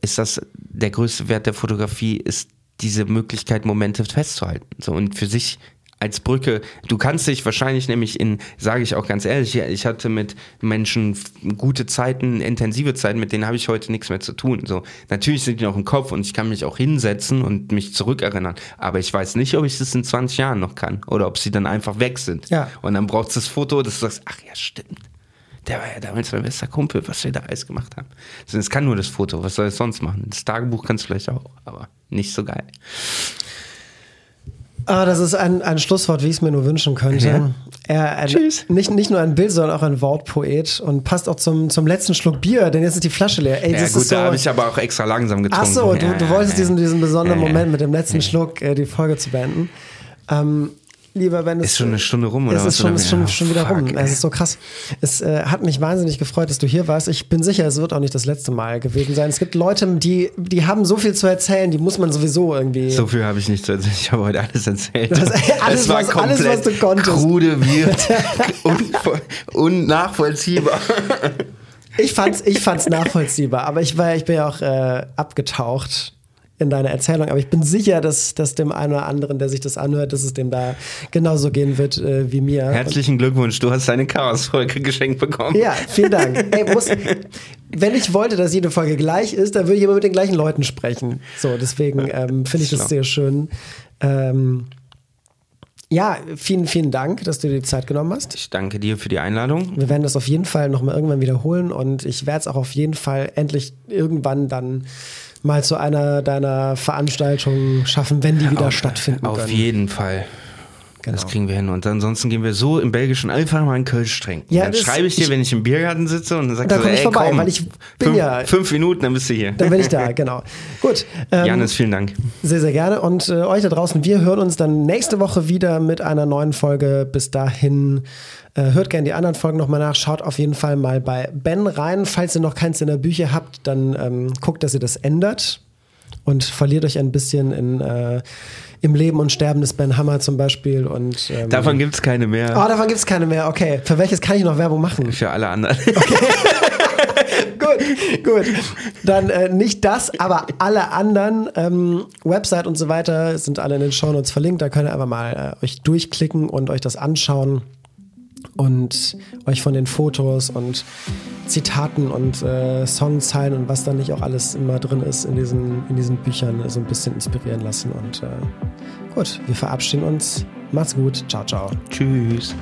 ist das der größte Wert der Fotografie, ist diese Möglichkeit, Momente festzuhalten. So und für sich als Brücke, du kannst dich wahrscheinlich nämlich in, sage ich auch ganz ehrlich, ich hatte mit Menschen gute Zeiten, intensive Zeiten, mit denen habe ich heute nichts mehr zu tun. So, natürlich sind die noch im Kopf und ich kann mich auch hinsetzen und mich zurückerinnern, aber ich weiß nicht, ob ich das in 20 Jahren noch kann oder ob sie dann einfach weg sind. Ja. Und dann braucht es das Foto, dass du sagst, ach ja, stimmt. Der war ja damals mein bester Kumpel, was wir da alles gemacht haben. Also es kann nur das Foto, was soll es sonst machen? Das Tagebuch kannst du vielleicht auch, aber nicht so geil. Ah, das ist ein, ein Schlusswort, wie ich es mir nur wünschen könnte. Ja. Er, ein, Tschüss. Nicht, nicht nur ein Bild, sondern auch ein Wortpoet und passt auch zum, zum letzten Schluck Bier, denn jetzt ist die Flasche leer. Ey, Ja das gut, so, da habe ich aber auch extra langsam getrunken. Ach so, du, Ja, du ja, wolltest ja. diesen, diesen besonderen. Moment mit dem letzten Schluck äh, die Folge zu beenden. Ähm, lieber Ben, es Ist schon eine Stunde rum, oder es ist schon, ist schon, Ja, schon wieder fuck, rum. Es ist so krass. Es äh, hat mich wahnsinnig gefreut, dass du hier warst. Ich bin sicher, es wird auch nicht das letzte Mal gewesen sein. Es gibt Leute, die, die haben so viel zu erzählen, die muss man sowieso irgendwie. So viel habe ich nicht zu erzählen. Ich habe heute alles erzählt. hast alles, es war was- alles, was du konntest. Krude, unvoll- [laughs] unnachvollziehbar. Ich fand's, ich fand's nachvollziehbar, aber ich war, ich bin ja auch äh, abgetaucht in deiner Erzählung, aber ich bin sicher, dass, dass dem einen oder anderen, der sich das anhört, dass es dem da genauso gehen wird äh, wie mir. Herzlichen Glückwunsch, du hast deine Chaos-Folge geschenkt bekommen. Ja, vielen Dank. Ey, muss, wenn ich wollte, dass jede Folge gleich ist, dann würde ich immer mit den gleichen Leuten sprechen. So, deswegen ähm, finde ich das sehr schön. Ähm, ja, vielen, vielen Dank, dass du dir die Zeit genommen hast. Ich danke dir für die Einladung. Wir werden das auf jeden Fall nochmal irgendwann wiederholen und ich werde es auch auf jeden Fall endlich irgendwann dann mal zu einer deiner Veranstaltungen schaffen, wenn die wieder Auf- stattfinden Auf können. jeden Fall. Das Genau. kriegen wir hin. Und ansonsten gehen wir so im Belgischen einfach mal einen Kölsch trinken. Ja, dann das- schreibe ich dir, ich- wenn ich im Biergarten sitze und dann sagst Da du, komm ich ey, vorbei, komm, weil ich bin fünf, ja- fünf Minuten, dann bist du hier. Dann bin ich da, genau. Gut. [laughs] Ähm, Janis, vielen Dank. Sehr, sehr gerne. Und äh, euch da draußen, wir hören uns dann nächste Woche wieder mit einer neuen Folge. Bis dahin hört gerne die anderen Folgen nochmal nach. Schaut auf jeden Fall mal bei Ben rein. Falls ihr noch keins in der Bücher habt, dann ähm, guckt, dass ihr das ändert. Und verliert euch ein bisschen in, äh, im Leben und Sterben des Ben Hammer zum Beispiel. Und, ähm, Davon gibt es keine mehr. Oh, davon gibt es keine mehr. Okay. Für welches kann ich noch Werbung machen? Für alle anderen. [laughs] gut, gut. Dann äh, nicht das, aber alle anderen ähm, Website und so weiter sind alle in den Shownotes verlinkt. Da könnt ihr einfach mal äh, euch durchklicken und euch das anschauen und euch von den Fotos und Zitaten und äh, Songzeilen und was da nicht auch alles immer drin ist in diesen, in diesen Büchern so ein bisschen inspirieren lassen. Und äh, gut, wir verabschieden uns. Macht's gut. Ciao, ciao. Tschüss.